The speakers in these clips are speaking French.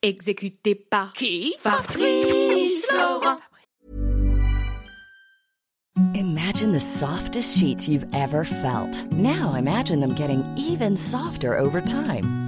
Exécuté par qui Fabrice Florent. Imagine the softest sheets you've ever felt. Now imagine them getting even softer over time.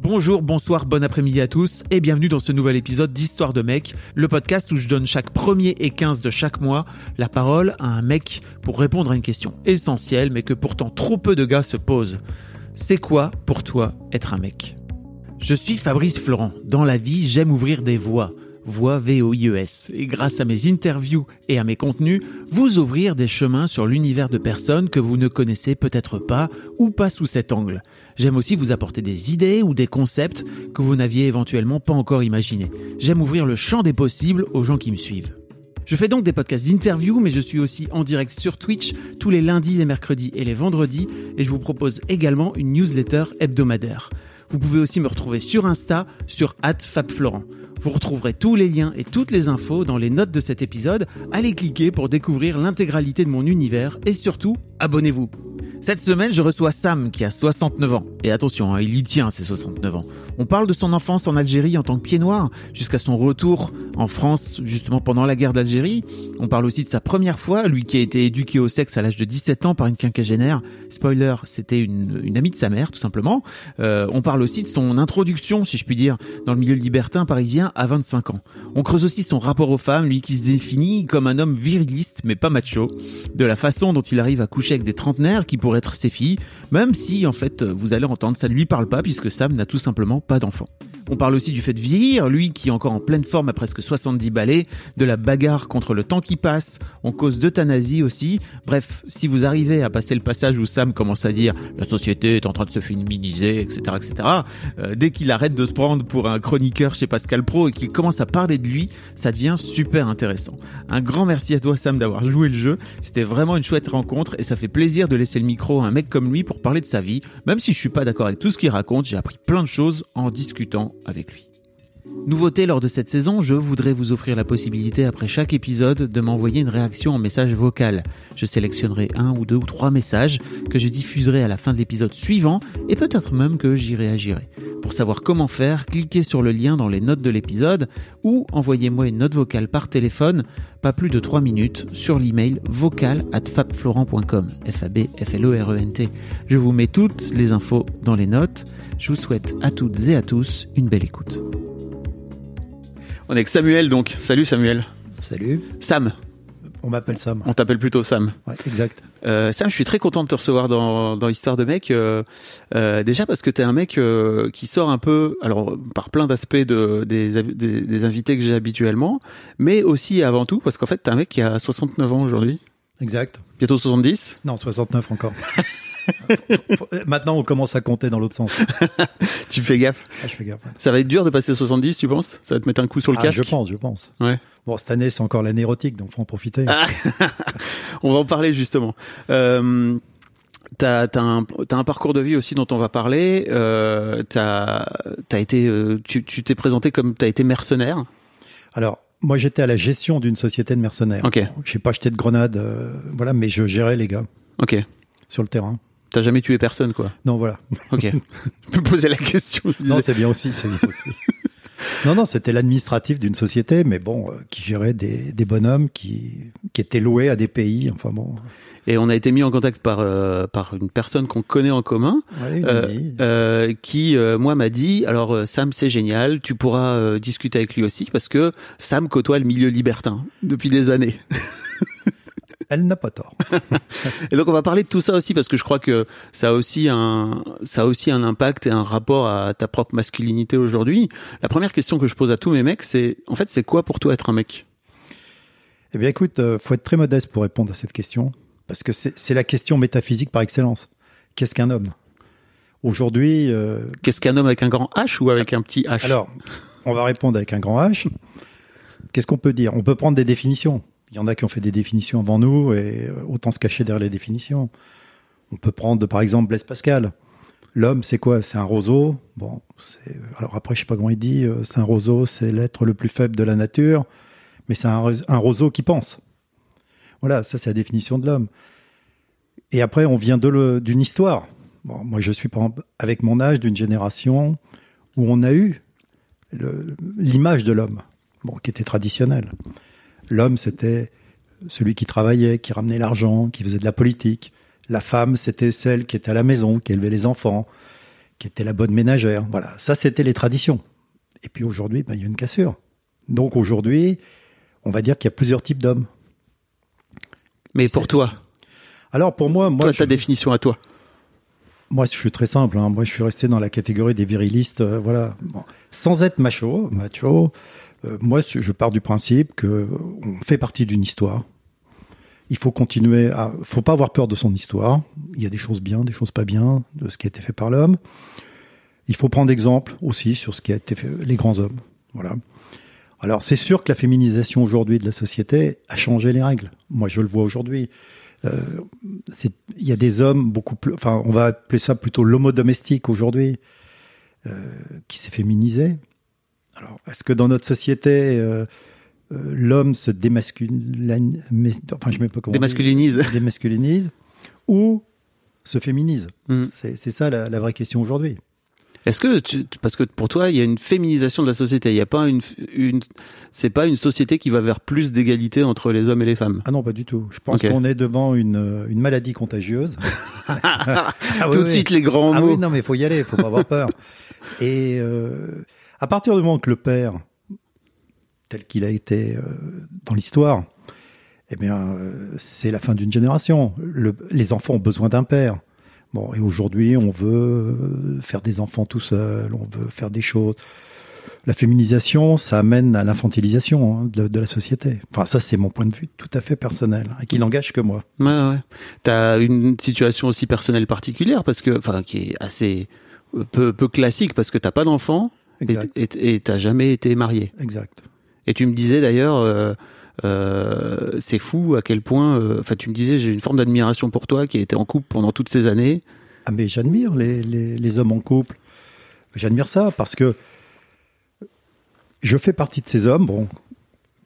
Bonjour, bonsoir, bon après-midi à tous et bienvenue dans ce nouvel épisode d'Histoire de mec, le podcast où je donne chaque premier et 15 de chaque mois la parole à un mec pour répondre à une question essentielle mais que pourtant trop peu de gars se posent. C'est quoi pour toi être un mec? Je suis Fabrice Florent. Dans la vie, j'aime ouvrir des voies voix VOIES, et grâce à mes interviews et à mes contenus, vous ouvrir des chemins sur l'univers de personnes que vous ne connaissez peut-être pas ou pas sous cet angle. J'aime aussi vous apporter des idées ou des concepts que vous n'aviez éventuellement pas encore imaginés. J'aime ouvrir le champ des possibles aux gens qui me suivent. Je fais donc des podcasts d'interview, mais je suis aussi en direct sur Twitch tous les lundis, les mercredis et les vendredis, et je vous propose également une newsletter hebdomadaire. Vous pouvez aussi me retrouver sur Insta, sur @fabflorent. Vous retrouverez tous les liens et toutes les infos dans les notes de cet épisode. Allez cliquer pour découvrir l'intégralité de mon univers et surtout, abonnez-vous. Cette semaine, je reçois Sam qui a 69 ans. Et attention, hein, il y tient ses 69 ans. On parle de son enfance en Algérie en tant que pied noir, jusqu'à son retour en France justement pendant la guerre d'Algérie. On parle aussi de sa première fois, lui qui a été éduqué au sexe à l'âge de 17 ans par une quinquagénaire. Spoiler, c'était une, amie de sa mère tout simplement. Euh, on parle aussi de son introduction, si je puis dire, dans le milieu libertin parisien à 25 ans. On creuse aussi son rapport aux femmes, lui qui se définit comme un homme viriliste mais pas macho, de la façon dont il arrive à coucher avec des trentenaires qui pourraient être ses filles, même si en fait vous allez entendre ça ne lui parle pas puisque Sam n'a tout simplement pas d'enfant. On parle aussi du fait de vieillir, lui qui est encore en pleine forme à presque 70 balais, de la bagarre contre le temps qui passe, on cause d'euthanasie aussi. Bref, si vous arrivez à passer le passage où Sam commence à dire la société est en train de se féminiser, etc., etc., euh, dès qu'il arrête de se prendre pour un chroniqueur chez Pascal Pro et qu'il commence à parler de lui, ça devient super intéressant. Un grand merci à toi Sam d'avoir joué le jeu, c'était vraiment une chouette rencontre et ça fait plaisir de laisser le micro un mec comme lui pour parler de sa vie, même si je suis pas d'accord avec tout ce qu'il raconte, j'ai appris plein de choses en discutant avec lui. Nouveauté lors de cette saison, je voudrais vous offrir la possibilité après chaque épisode de m'envoyer une réaction en message vocal. Je sélectionnerai un ou deux ou trois messages que je diffuserai à la fin de l'épisode suivant et peut-être même que j'y réagirai. Pour savoir comment faire, cliquez sur le lien dans les notes de l'épisode ou envoyez-moi une note vocale par téléphone, pas plus de 3 minutes, sur l'email vocal at fabflorent.com. f a b f l o r e n t Je vous mets toutes les infos dans les notes. Je vous souhaite à toutes et à tous une belle écoute. On est avec Samuel donc. Salut Samuel. Salut. Sam. On m'appelle Sam. On t'appelle plutôt Sam. Ouais, exact. Euh, Sam, je suis très content de te recevoir dans, dans l'histoire de mec. Euh, euh, déjà parce que tu es un mec qui sort un peu, alors par plein d'aspects de, des, des, des invités que j'ai habituellement, mais aussi avant tout parce qu'en fait, tu es un mec qui a 69 ans aujourd'hui. Exact. Bientôt 70 Non, 69 encore. Maintenant, on commence à compter dans l'autre sens. tu fais gaffe. Ah, je fais gaffe. Ça va être dur de passer 70, tu penses? Ça va te mettre un coup sur le ah, casque? Je pense, je pense. Ouais. Bon, cette année, c'est encore l'année érotique, donc faut en profiter. Ah. on va en parler justement. Euh, T'as as un, as un parcours de vie aussi dont on va parler. Euh, t'as as été, euh, tu t'es présenté comme t'as été mercenaire. Alors, moi, j'étais à la gestion d'une société de mercenaires. Ok. J'ai pas acheté de grenades, euh, voilà, mais je gérais les gars. Ok. Sur le terrain. T'as jamais tué personne, quoi. Non, voilà. Ok. je me posais la question. Non, c'est bien aussi, c'est bien aussi. non, non, c'était l'administratif d'une société, mais bon, euh, qui gérait des, des bonhommes qui, qui étaient loués à des pays. Enfin bon. Et on a été mis en contact par euh, par une personne qu'on connaît en commun, Ouais, une euh, amie. euh, qui euh, moi m'a dit alors Sam c'est génial, tu pourras euh, discuter avec lui aussi parce que Sam côtoie le milieu libertin depuis des années. Elle n'a pas tort. Et donc on va parler de tout ça aussi parce que je crois que ça a aussi un ça a aussi un impact et un rapport à ta propre masculinité aujourd'hui. La première question que je pose à tous mes mecs c'est en fait c'est quoi pour toi être un mec? Eh bien, écoute, euh, faut être très modeste pour répondre à cette question, parce que c'est la question métaphysique par excellence. Qu'est-ce qu'un homme? Aujourd'hui, euh, Qu'est-ce qu'un homme avec un grand H ou avec un petit H? Alors, on va répondre avec un grand H. Qu'est-ce qu'on peut dire? On peut prendre des définitions. Il y en a qui ont fait des définitions avant nous et euh, autant se cacher derrière les définitions. On peut prendre par exemple Blaise Pascal. L'homme, c'est quoi? C'est un roseau. Bon, alors après, je sais pas comment il dit. euh, C'est un roseau, c'est l'être le plus faible de la nature, mais c'est un, ros- un roseau qui pense. Voilà, ça c'est la définition de l'homme. Et après, on vient d'une histoire. Moi, je suis avec mon âge d'une génération où on a eu l'image de l'homme, bon, qui était traditionnelle. L'homme, c'était celui qui travaillait, qui ramenait l'argent, qui faisait de la politique. La femme, c'était celle qui était à la maison, qui élevait les enfants, qui était la bonne ménagère. Voilà, ça, c'était les traditions. Et puis aujourd'hui, ben, il y a une cassure. Donc aujourd'hui, on va dire qu'il y a plusieurs types d'hommes. Mais pour toi, Alors pour moi, moi, toi, je, ta définition à toi. moi, je suis très simple. hein. Moi, je suis resté dans la catégorie des virilistes. euh, voilà, Bon. sans être macho, macho. Euh, moi, je pars du principe que on fait partie d'une histoire. Il faut continuer à, faut pas avoir peur de son histoire. Il y a des choses bien, des choses pas bien de ce qui a été fait par l'homme. Il faut prendre exemple aussi sur ce qui a été fait, les grands hommes. Voilà. Alors, c'est sûr que la féminisation aujourd'hui de la société a changé les règles. Moi, je le vois aujourd'hui. Euh, il y a des hommes beaucoup plus, enfin, on va appeler ça plutôt l'homo domestique aujourd'hui, euh, qui s'est féminisé. Alors, est-ce que dans notre société, euh, euh, l'homme se démasculine, enfin, je sais même pas comment. Démasculinise. démasculinise ou se féminise Mm. C'est ça la, la vraie question aujourd'hui. Est-ce que tu, parce que pour toi, il y a une féminisation de la société. Il y a pas une, une c'est pas une société qui va vers plus d'égalité entre les hommes et les femmes. Ah non, pas du tout. Je pense qu'on est devant une, euh, une maladie contagieuse. Ah oui, Tout de oui. suite les grands Ah mots. oui, non, mais il faut y aller, il faut pas avoir peur. Et euh, à partir du moment que le père, tel qu'il a été euh, dans l'histoire, eh bien, euh, c'est la fin d'une génération. Le- les enfants ont besoin d'un père. Bon, et aujourd'hui, on veut euh, faire des enfants tout seul, on veut faire des choses. La féminisation, ça amène à l'infantilisation hein, de, de la société. Enfin, ça, c'est mon point de vue tout à fait personnel, hein, qui n'engage que moi. Ouais, ouais. T'as une situation aussi personnelle particulière parce que, enfin, qui est assez euh, peu, peu classique parce que t'as pas d'enfant et Exact. et- t'as jamais été marié. Exact. Et tu me disais d'ailleurs, euh, euh, c'est fou à quel point, euh, enfin, tu me disais, j'ai une forme d'admiration pour toi qui a été en couple pendant toutes ces années. Ah mais j'admire les, les, les hommes en couple. J'admire ça parce que je fais partie de ces hommes bon,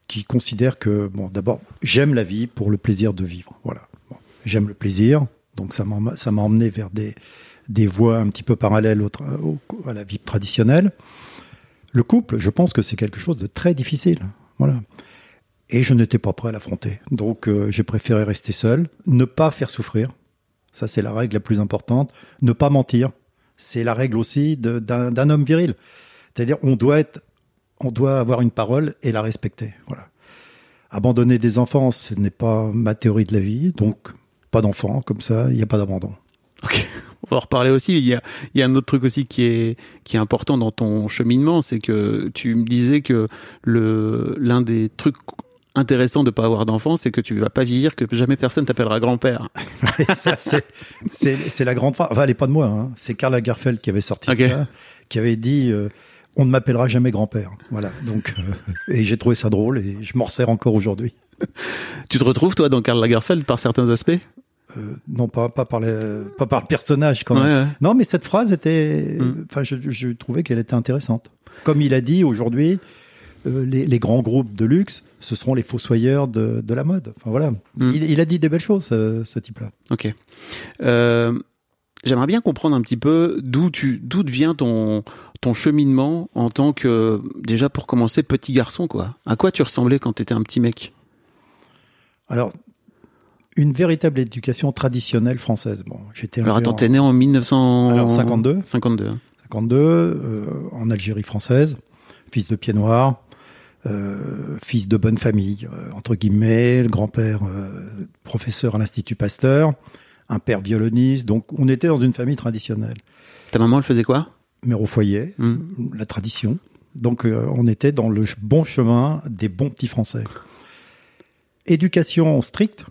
qui considèrent que, bon, d'abord, j'aime la vie pour le plaisir de vivre. Voilà. Bon, j'aime le plaisir, donc ça m'a ça m'a emmené vers des, des voies un petit peu parallèles à la vie traditionnelle. Le couple, je pense que c'est quelque chose de très difficile. Voilà. Et je n'étais pas prêt à l'affronter. Donc euh, j'ai préféré rester seul, ne pas faire souffrir. Ça, c'est la règle la plus importante. Ne pas mentir. C'est la règle aussi d'un homme viril. C'est-à-dire, on doit être, on doit avoir une parole et la respecter. Voilà. Abandonner des enfants, ce n'est pas ma théorie de la vie. Donc, pas d'enfants, comme ça, il n'y a pas d'abandon. Ok. On va en reparler aussi. Il y a, il y a un autre truc aussi qui est, qui est important dans ton cheminement, c'est que tu me disais que le, l'un des trucs intéressants de pas avoir d'enfant, c'est que tu vas pas vieillir, que jamais personne t'appellera grand-père. C'est- la grande phrase. Enfin, elle n'est pas de moi. hein. C'est Karl Lagerfeld qui avait sorti Ok. ça, qui avait dit euh, On ne m'appellera jamais grand-père. Voilà. Donc, euh, et j'ai trouvé ça drôle et je m'en sers encore aujourd'hui. Tu te retrouves, toi, dans Karl Lagerfeld par certains aspects? Euh, non, pas, pas, par le, pas par le personnage quand même. Ouais, ouais. Non, mais cette phrase était. Mm. Enfin, je, je trouvais qu'elle était intéressante. Comme il a dit aujourd'hui, euh, les, les grands groupes de luxe, ce seront les fossoyeurs de, de la mode. Enfin voilà. Mm. Il, il a dit des belles choses, ce, ce type-là. Ok. Euh, J'aimerais bien comprendre un petit peu d'où tu d'où vient ton ton cheminement en tant que déjà pour commencer petit garçon quoi. À quoi tu ressemblais quand tu étais un petit mec? Alors, une véritable éducation traditionnelle française. Bon, j'étais Alors attends, en t'es né en 1952 Alors, 52. 52. hein. 52, euh, en Algérie française, fils de pied noir, euh, fils de bonne famille, euh, entre guillemets, le grand-père euh, professeur à l'Institut Pasteur, un père violoniste. Donc, on était dans une famille traditionnelle. Ta maman elle faisait quoi? Mère au foyer, Hmm. la tradition. Donc euh, on était dans le bon chemin des bons petits Français. Éducation stricte,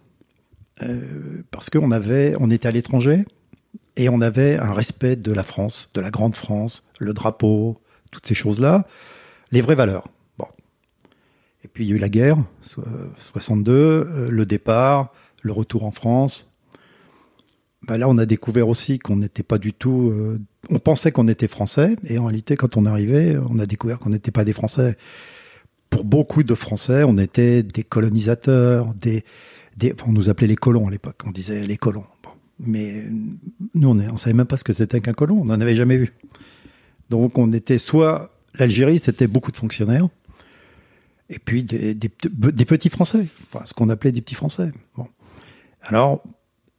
euh, parce qu'on avait, on était à l'étranger, Et on avait un respect de la France, de la grande France, le drapeau, toutes ces choses-là, les vraies valeurs. Bon. Et puis il y a eu la guerre, so- 62, euh, le départ, le retour en France. Ben là, on a découvert aussi qu'on n'était pas du tout. euh, on pensait qu'on était français, et en réalité, quand on arrivé, on a découvert qu'on n'était pas des Français. Pour beaucoup de Français, on était des colonisateurs, des, des on nous appelait les colons à l'époque. On disait les colons. Bon. Mais nous, on, on savait même pas ce que c'était qu'un colon. On n'en avait jamais vu. Donc, on était soit l'Algérie, c'était beaucoup de fonctionnaires, et puis des, des, des petits Français, enfin, ce qu'on appelait des petits Français. Bon. Alors,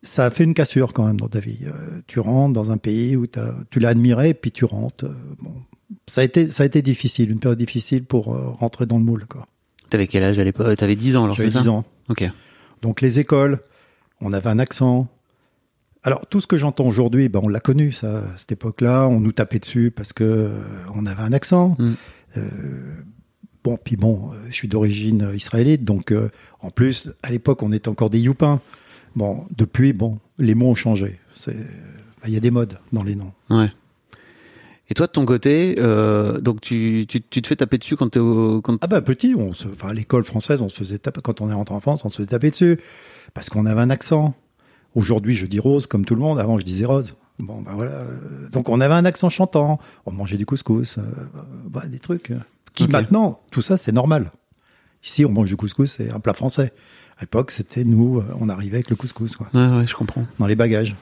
ça a fait une cassure quand même dans ta vie. Euh, tu rentres dans un pays où tu l'as admiré, puis tu rentres. euh, bon. Ça a été, ça a été difficile, une période difficile pour euh, rentrer dans le moule. Quoi. T'avais quel âge à l'époque? T'avais 10 ans alors J'avais c'est ça? 10 ans. Ok. Donc les écoles, on avait un accent. Alors tout ce que j'entends aujourd'hui, ben, on l'a connu ça. À cette époque-là, on nous tapait dessus parce que euh, on avait un accent. Mm. Euh, bon, puis bon, euh, je suis d'origine israélite, donc euh, en plus à l'époque on était encore des youpins. Bon, depuis, bon, les mots ont changé. Ben, Il y a des modes dans les noms. Ouais. Et toi de ton côté, euh, donc tu, tu, tu te fais taper dessus quand t'es au. Quand... Ah bah petit, on se, enfin à l'école française, on se faisait taper quand on est rentré en France, on se faisait taper dessus parce qu'on avait un accent. Aujourd'hui, je dis rose comme tout le monde. Avant, je disais rose. Bon, ben voilà. Euh, Donc, on avait un accent chantant. On mangeait du couscous, euh, bah, des trucs qui maintenant, tout ça, c'est normal. Ici, on mange du couscous, c'est un plat français. À l'époque, c'était nous, on arrivait avec le couscous, quoi, Ouais, ouais, je comprends. dans les bagages.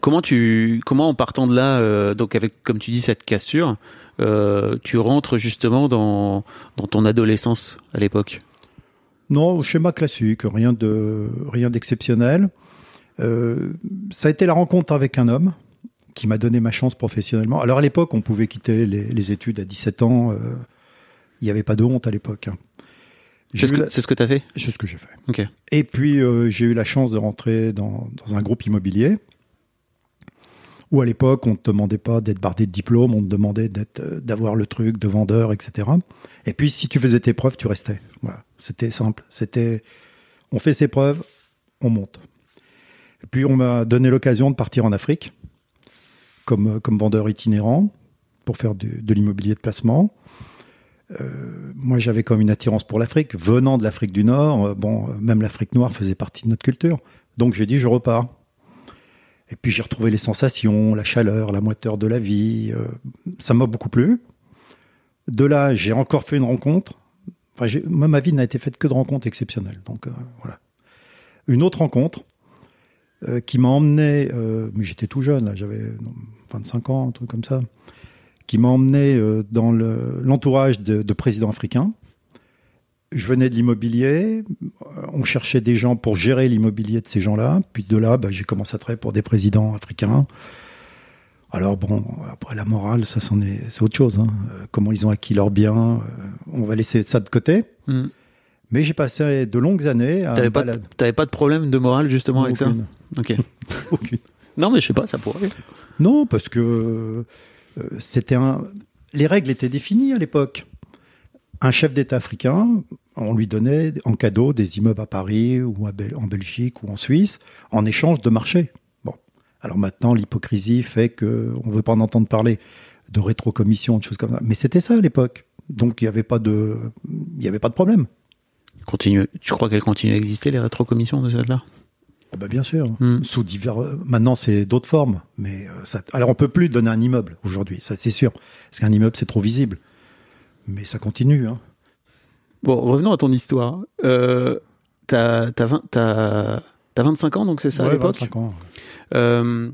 Comment tu, comment en partant de là, euh, donc avec, comme tu dis, cette cassure, euh, tu rentres justement dans, dans ton adolescence à l'époque? Non, schéma classique, rien de rien d'exceptionnel. Euh, ça a été la rencontre avec un homme qui m'a donné ma chance professionnellement. Alors à l'époque, on pouvait quitter les, les études à 17 ans. Il n'y avait pas de honte à l'époque. hein. C'est ce que, la- c'est ce que t'as fait? C'est ce que j'ai fait. Et puis euh, j'ai eu la chance de rentrer dans, dans un groupe immobilier où à l'époque on ne te demandait pas d'être bardé de diplôme, on te demandait euh, d'avoir le truc de vendeur, etc. Et puis si tu faisais tes preuves, tu restais. Voilà, c'était simple. C'était, on fait ses preuves, on monte. Et puis on m'a donné l'occasion de partir en Afrique comme euh, comme vendeur itinérant pour faire de l'immobilier de placement. Euh, moi, j'avais comme une attirance pour l'Afrique. Venant de l'Afrique du Nord, bon, même l'Afrique noire faisait partie de notre culture. Donc j'ai dit, je repars. Et puis j'ai retrouvé les sensations, la chaleur, la moiteur de la vie. euh, ça m'a beaucoup plu. De là, j'ai encore fait une rencontre. Enfin, moi, ma vie n'a été faite que de rencontres exceptionnelles. Donc euh, voilà. Une autre rencontre euh, qui m'a emmené, mais j'étais tout jeune, j'avais non, 25 ans, un truc comme ça, qui m'a emmené dans le- l'entourage de, de présidents africains. Je venais de l'immobilier, euh, on cherchait des gens pour gérer l'immobilier de ces gens-là, puis de là, bah, j'ai commencé à travailler pour des présidents africains. Alors bon, après la morale, ça c'en est, c'est autre chose. hein. Euh, comment ils ont acquis leurs biens, euh, on va laisser ça de côté. Hmm. Mais j'ai passé de longues années à T'avais pas, de- balade- t'avais pas de problème de morale justement avec Aucune. ça Ok. Aucune. Non, mais je sais pas, ça pourrait. Non, parce que euh, c'était un. Les règles étaient définies à l'époque. Un chef d'État africain, on lui donnait en cadeau des immeubles à Paris ou à Bel- en Belgique ou en Suisse en échange de marché. Bon, alors maintenant l'hypocrisie fait que on veut pas en entendre parler de rétrocommission, de choses comme ça. Mais c'était ça à l'époque. Donc il n'y avait pas de, il y avait pas de problème. Continue. Tu crois qu'elles continuent à exister les rétrocommissions de celle-là Oh bah bien sûr. Hmm. Sous divers. Maintenant, c'est d'autres formes, mais euh, ça. Alors, on peut plus donner un immeuble aujourd'hui, ça c'est sûr, parce qu'un immeuble c'est trop visible. Mais ça continue. Hein. Bon, revenons à ton histoire. Euh, t'as, t'as, 20 t'as, t'as 25 ans, donc c'est ça à Ouais, l'époque 25 ans. Euh,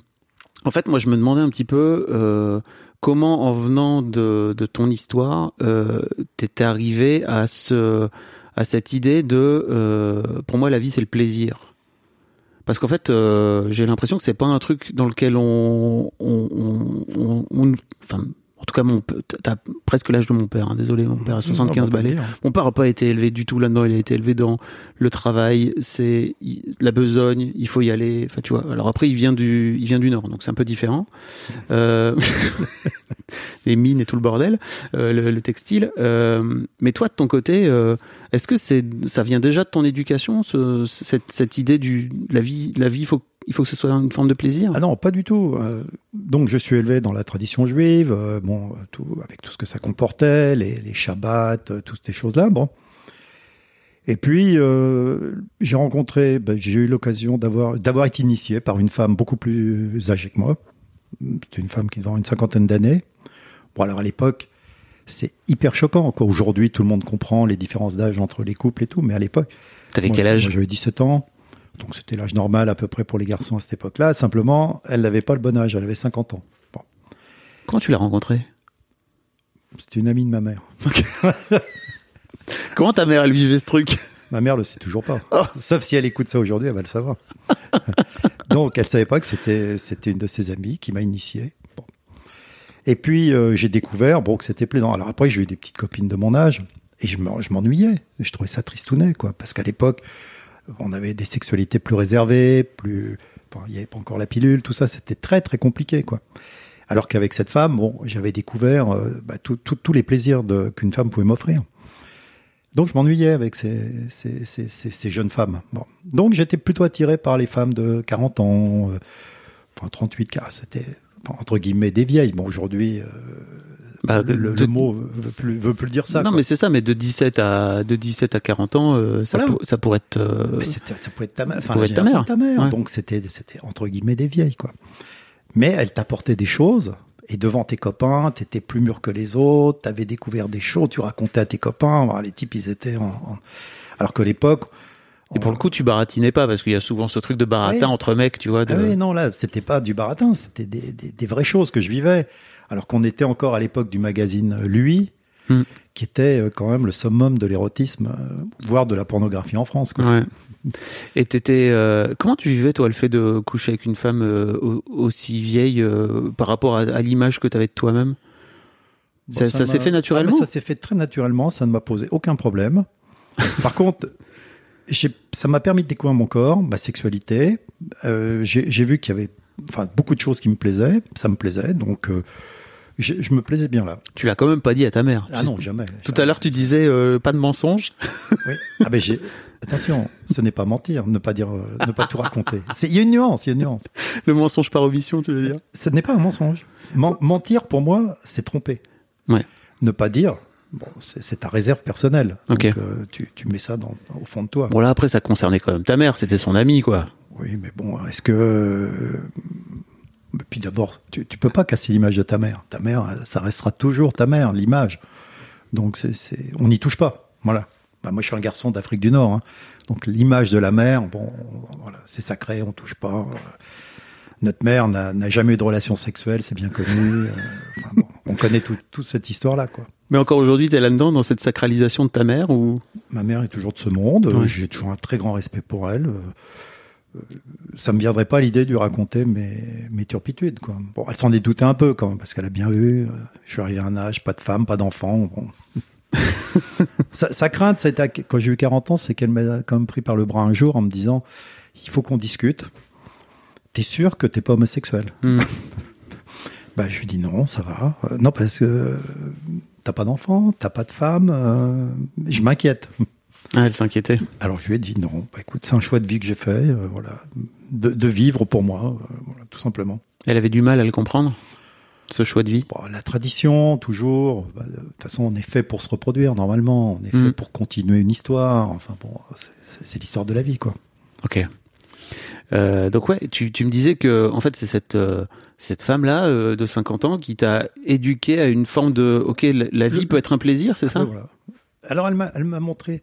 en fait, moi, je me demandais un petit peu euh, comment, en venant de, de ton histoire, euh, t'étais arrivé à ce, à cette idée de, pour moi, la vie, c'est le plaisir. Parce qu'en fait, j'ai l'impression que c'est pas un truc dans lequel on, on, on, on- on- enfin, en tout cas, mon, t'as presque l'âge de mon père. hein, désolé, mon père a 75 Ah, bah, balais. dire. Mon père n'a pas été élevé du tout là-dedans, il a été élevé dans le travail, c'est la besogne, il faut y aller. Enfin, tu vois. Alors après, il vient du, il vient du nord, donc c'est un peu différent. Euh, les mines et tout le bordel, euh, le, le textile. Euh, mais toi, de ton côté, est-ce que c'est, ça vient déjà de ton éducation, ce, cette, cette idée du la vie, la vie, faut, Il faut que ce soit une forme de plaisir. Ah non, pas du tout. Euh, donc je suis élevé dans la tradition juive, euh, bon, tout, avec tout ce que ça comportait, les, les Shabbats, euh, toutes ces choses-là. Bon. Et puis euh, j'ai rencontré, ben, j'ai eu l'occasion d'avoir d'avoir été initié par une femme beaucoup plus âgée que moi. C'était une femme qui devait avoir une cinquantaine d'années. Bon alors à l'époque, c'est hyper choquant. Quoi. Aujourd'hui, tout le monde comprend les différences d'âge entre les couples et tout, mais à l'époque, T'avais quel âge? J'avais 17 ans. Donc c'était l'âge normal à peu près pour les garçons à cette époque-là. Simplement, elle n'avait pas le bon âge, elle avait 50 ans. Bon. Comment tu l'as rencontrée? C'était une amie de ma mère. Comment ta mère elle vivait ce truc? Ma mère le sait toujours pas. Oh. Sauf si elle écoute ça aujourd'hui, elle va le savoir. Donc elle savait pas que c'était c'était une de ses amies qui m'a initié. Bon. Et puis euh, j'ai découvert bon que c'était plaisant. Alors après j'ai eu des petites copines de mon âge et je m'en- je m'ennuyais. Je trouvais ça tristounet quoi parce qu'à l'époque on avait des sexualités plus réservées, plus il n'y avait pas encore la pilule, tout ça c'était très très compliqué quoi. Alors qu'avec cette femme, bon, j'avais découvert euh, bah, tous les plaisirs qu'une femme pouvait m'offrir. Donc je m'ennuyais avec ces, ces, jeunes femmes. Bon. Donc j'étais plutôt attiré par les femmes de 40 ans, euh, enfin 38, car c'était entre guillemets des vieilles. Bon aujourd'hui, euh, Bah, le, de- le mot veut plus, veut plus dire ça. non, quoi. mais c'est ça, mais de 17 à, de 17 à 40 ans, euh, ça, Voilà. pour- ça pourrait être. euh, Mais ça pouvait être ta enfin, la être ta mère. ta mère. Ouais. Donc c'était, c'était entre guillemets des vieilles, quoi. Mais elle t'apportait des choses. Et devant tes copains, t'étais plus mûr que les autres, t'avais découvert des choses, tu racontais à tes copains. Les types, ils étaient en, en- alors que l'époque. Et pour le coup, tu baratinais pas parce qu'il y a souvent ce truc de baratin Ouais. entre mecs, tu vois. De... Ah oui, non, là, c'était pas du baratin, c'était des, des, des vraies choses que je vivais. Alors qu'on était encore à l'époque du magazine euh, Lui, Hmm. qui était euh, quand même le summum de l'érotisme, euh, voire de la pornographie en France. Quoi. Ouais. Et t'étais, euh, comment tu vivais toi le fait de coucher avec une femme euh, au- aussi vieille euh, par rapport à, à l'image que t'avais de toi-même? Bon, Ça- s'est fait Ah, naturellement mais Ça s'est fait très naturellement, ça ne m'a posé aucun problème. Par contre, ça m'a permis de découvrir mon corps, ma sexualité. J'ai j'ai vu qu'il y avait enfin, beaucoup de choses qui me plaisaient, ça me plaisait, donc euh, je me plaisais bien là. Tu l'as quand même pas dit à ta mère. Ah non, jamais. Tout à l'heure, tu disais euh, pas de mensonge. Oui. Ah ben j'ai. Attention, ce n'est pas mentir, ne pas dire, euh, ne pas tout raconter. Il y a une nuance, il y a une nuance. Le mensonge par omission, tu veux dire? Ce n'est pas un mensonge. Men- mentir pour moi, c'est tromper. Ouais. Ne pas dire, bon, c'est ta réserve personnelle. Ok. Donc, euh, tu, tu mets ça dans, au fond de toi. Bon là après, ça concernait quand même ta mère. C'était son amie, quoi. Oui, mais bon, est-ce que. euh, Puis d'abord, tu, tu peux pas casser l'image de ta mère. Ta mère, ça restera toujours ta mère, l'image. Donc, c'est, on n'y touche pas. Voilà. Bah, moi, je suis un garçon d'Afrique du Nord. hein. Donc, l'image de la mère, bon, voilà, c'est sacré, on touche pas. Euh, Notre mère n'a, jamais eu de relation sexuelle, c'est bien connu. Euh, enfin, bon, on connaît tout- toute cette histoire-là, quoi. Mais encore aujourd'hui, t'es là-dedans dans cette sacralisation de ta mère ou? Ma mère est toujours de ce monde. euh, Ouais. J'ai toujours un très grand respect pour elle. Euh, Ça me viendrait pas l'idée de lui raconter mes, mes turpitudes. Quoi. Bon, elle s'en est doutée un peu quand même, parce qu'elle a bien vu. euh, Je suis arrivé à un âge, pas de femme, pas d'enfant. Bon. sa, sa crainte, c'était quand j'ai eu 40 ans, c'est qu'elle m'a quand même pris par le bras un jour en me disant il faut qu'on discute. T'es sûr que t'es pas homosexuel? Hmm. Bah, je lui dis non, ça va. Euh, non, parce que t'as pas d'enfant, t'as pas de femme. euh, je m'inquiète. Ah, elle s'inquiétait. Alors je lui ai dit non, bah, écoute, c'est un choix de vie que j'ai fait, euh, voilà, de, de vivre pour moi, euh, voilà, tout simplement. Elle avait du mal à le comprendre, ce choix de vie? Bon, la tradition, toujours, bah, de toute façon, on est fait pour se reproduire normalement, on est fait Mm. pour continuer une histoire, enfin bon, c'est- l'histoire de la vie, quoi. Ok. Euh, donc ouais, tu, tu me disais que en fait c'est cette euh, cette femme là de 50 ans qui t'a éduqué à une forme de ok la, la vie peut être un plaisir, c'est ça? voilà. Alors elle m'a, elle m'a montré,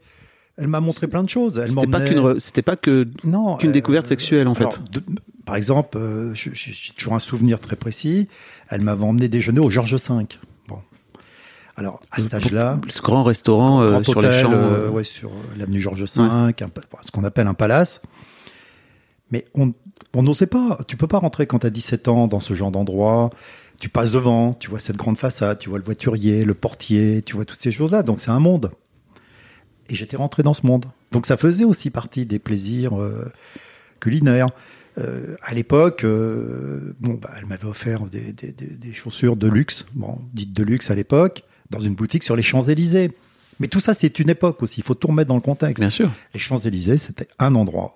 elle m'a montré plein de choses. C'était pas qu'une re- c'était pas que non, qu'une découverte sexuelle, en fait. de- par exemple, euh, j'ai toujours un souvenir très précis. Elle m'avait emmené déjeuner au Georges V. Bon. Alors à cet âge-là, ce grand restaurant euh, sur hôtel, les champs. euh, euh, ouais, sur euh, l'avenue Georges V, un ce qu'on appelle un palace. Mais on on n'osait pas. Tu peux pas rentrer quand tu as 17 ans dans ce genre d'endroit. Tu passes devant, tu vois cette grande façade, tu vois le voiturier, le portier, tu vois toutes ces choses-là. Donc c'est un monde. Et j'étais rentré dans ce monde. Donc ça faisait aussi partie des plaisirs euh, culinaires. Euh, à l'époque, euh, bon, bah, elle m'avait offert des, des, des, des chaussures de luxe, bon, dites de luxe à l'époque, dans une boutique sur les Champs-Élysées. Mais tout ça, c'est une époque aussi. Il faut tout remettre dans le contexte. Bien sûr. Les Champs-Élysées, c'était un endroit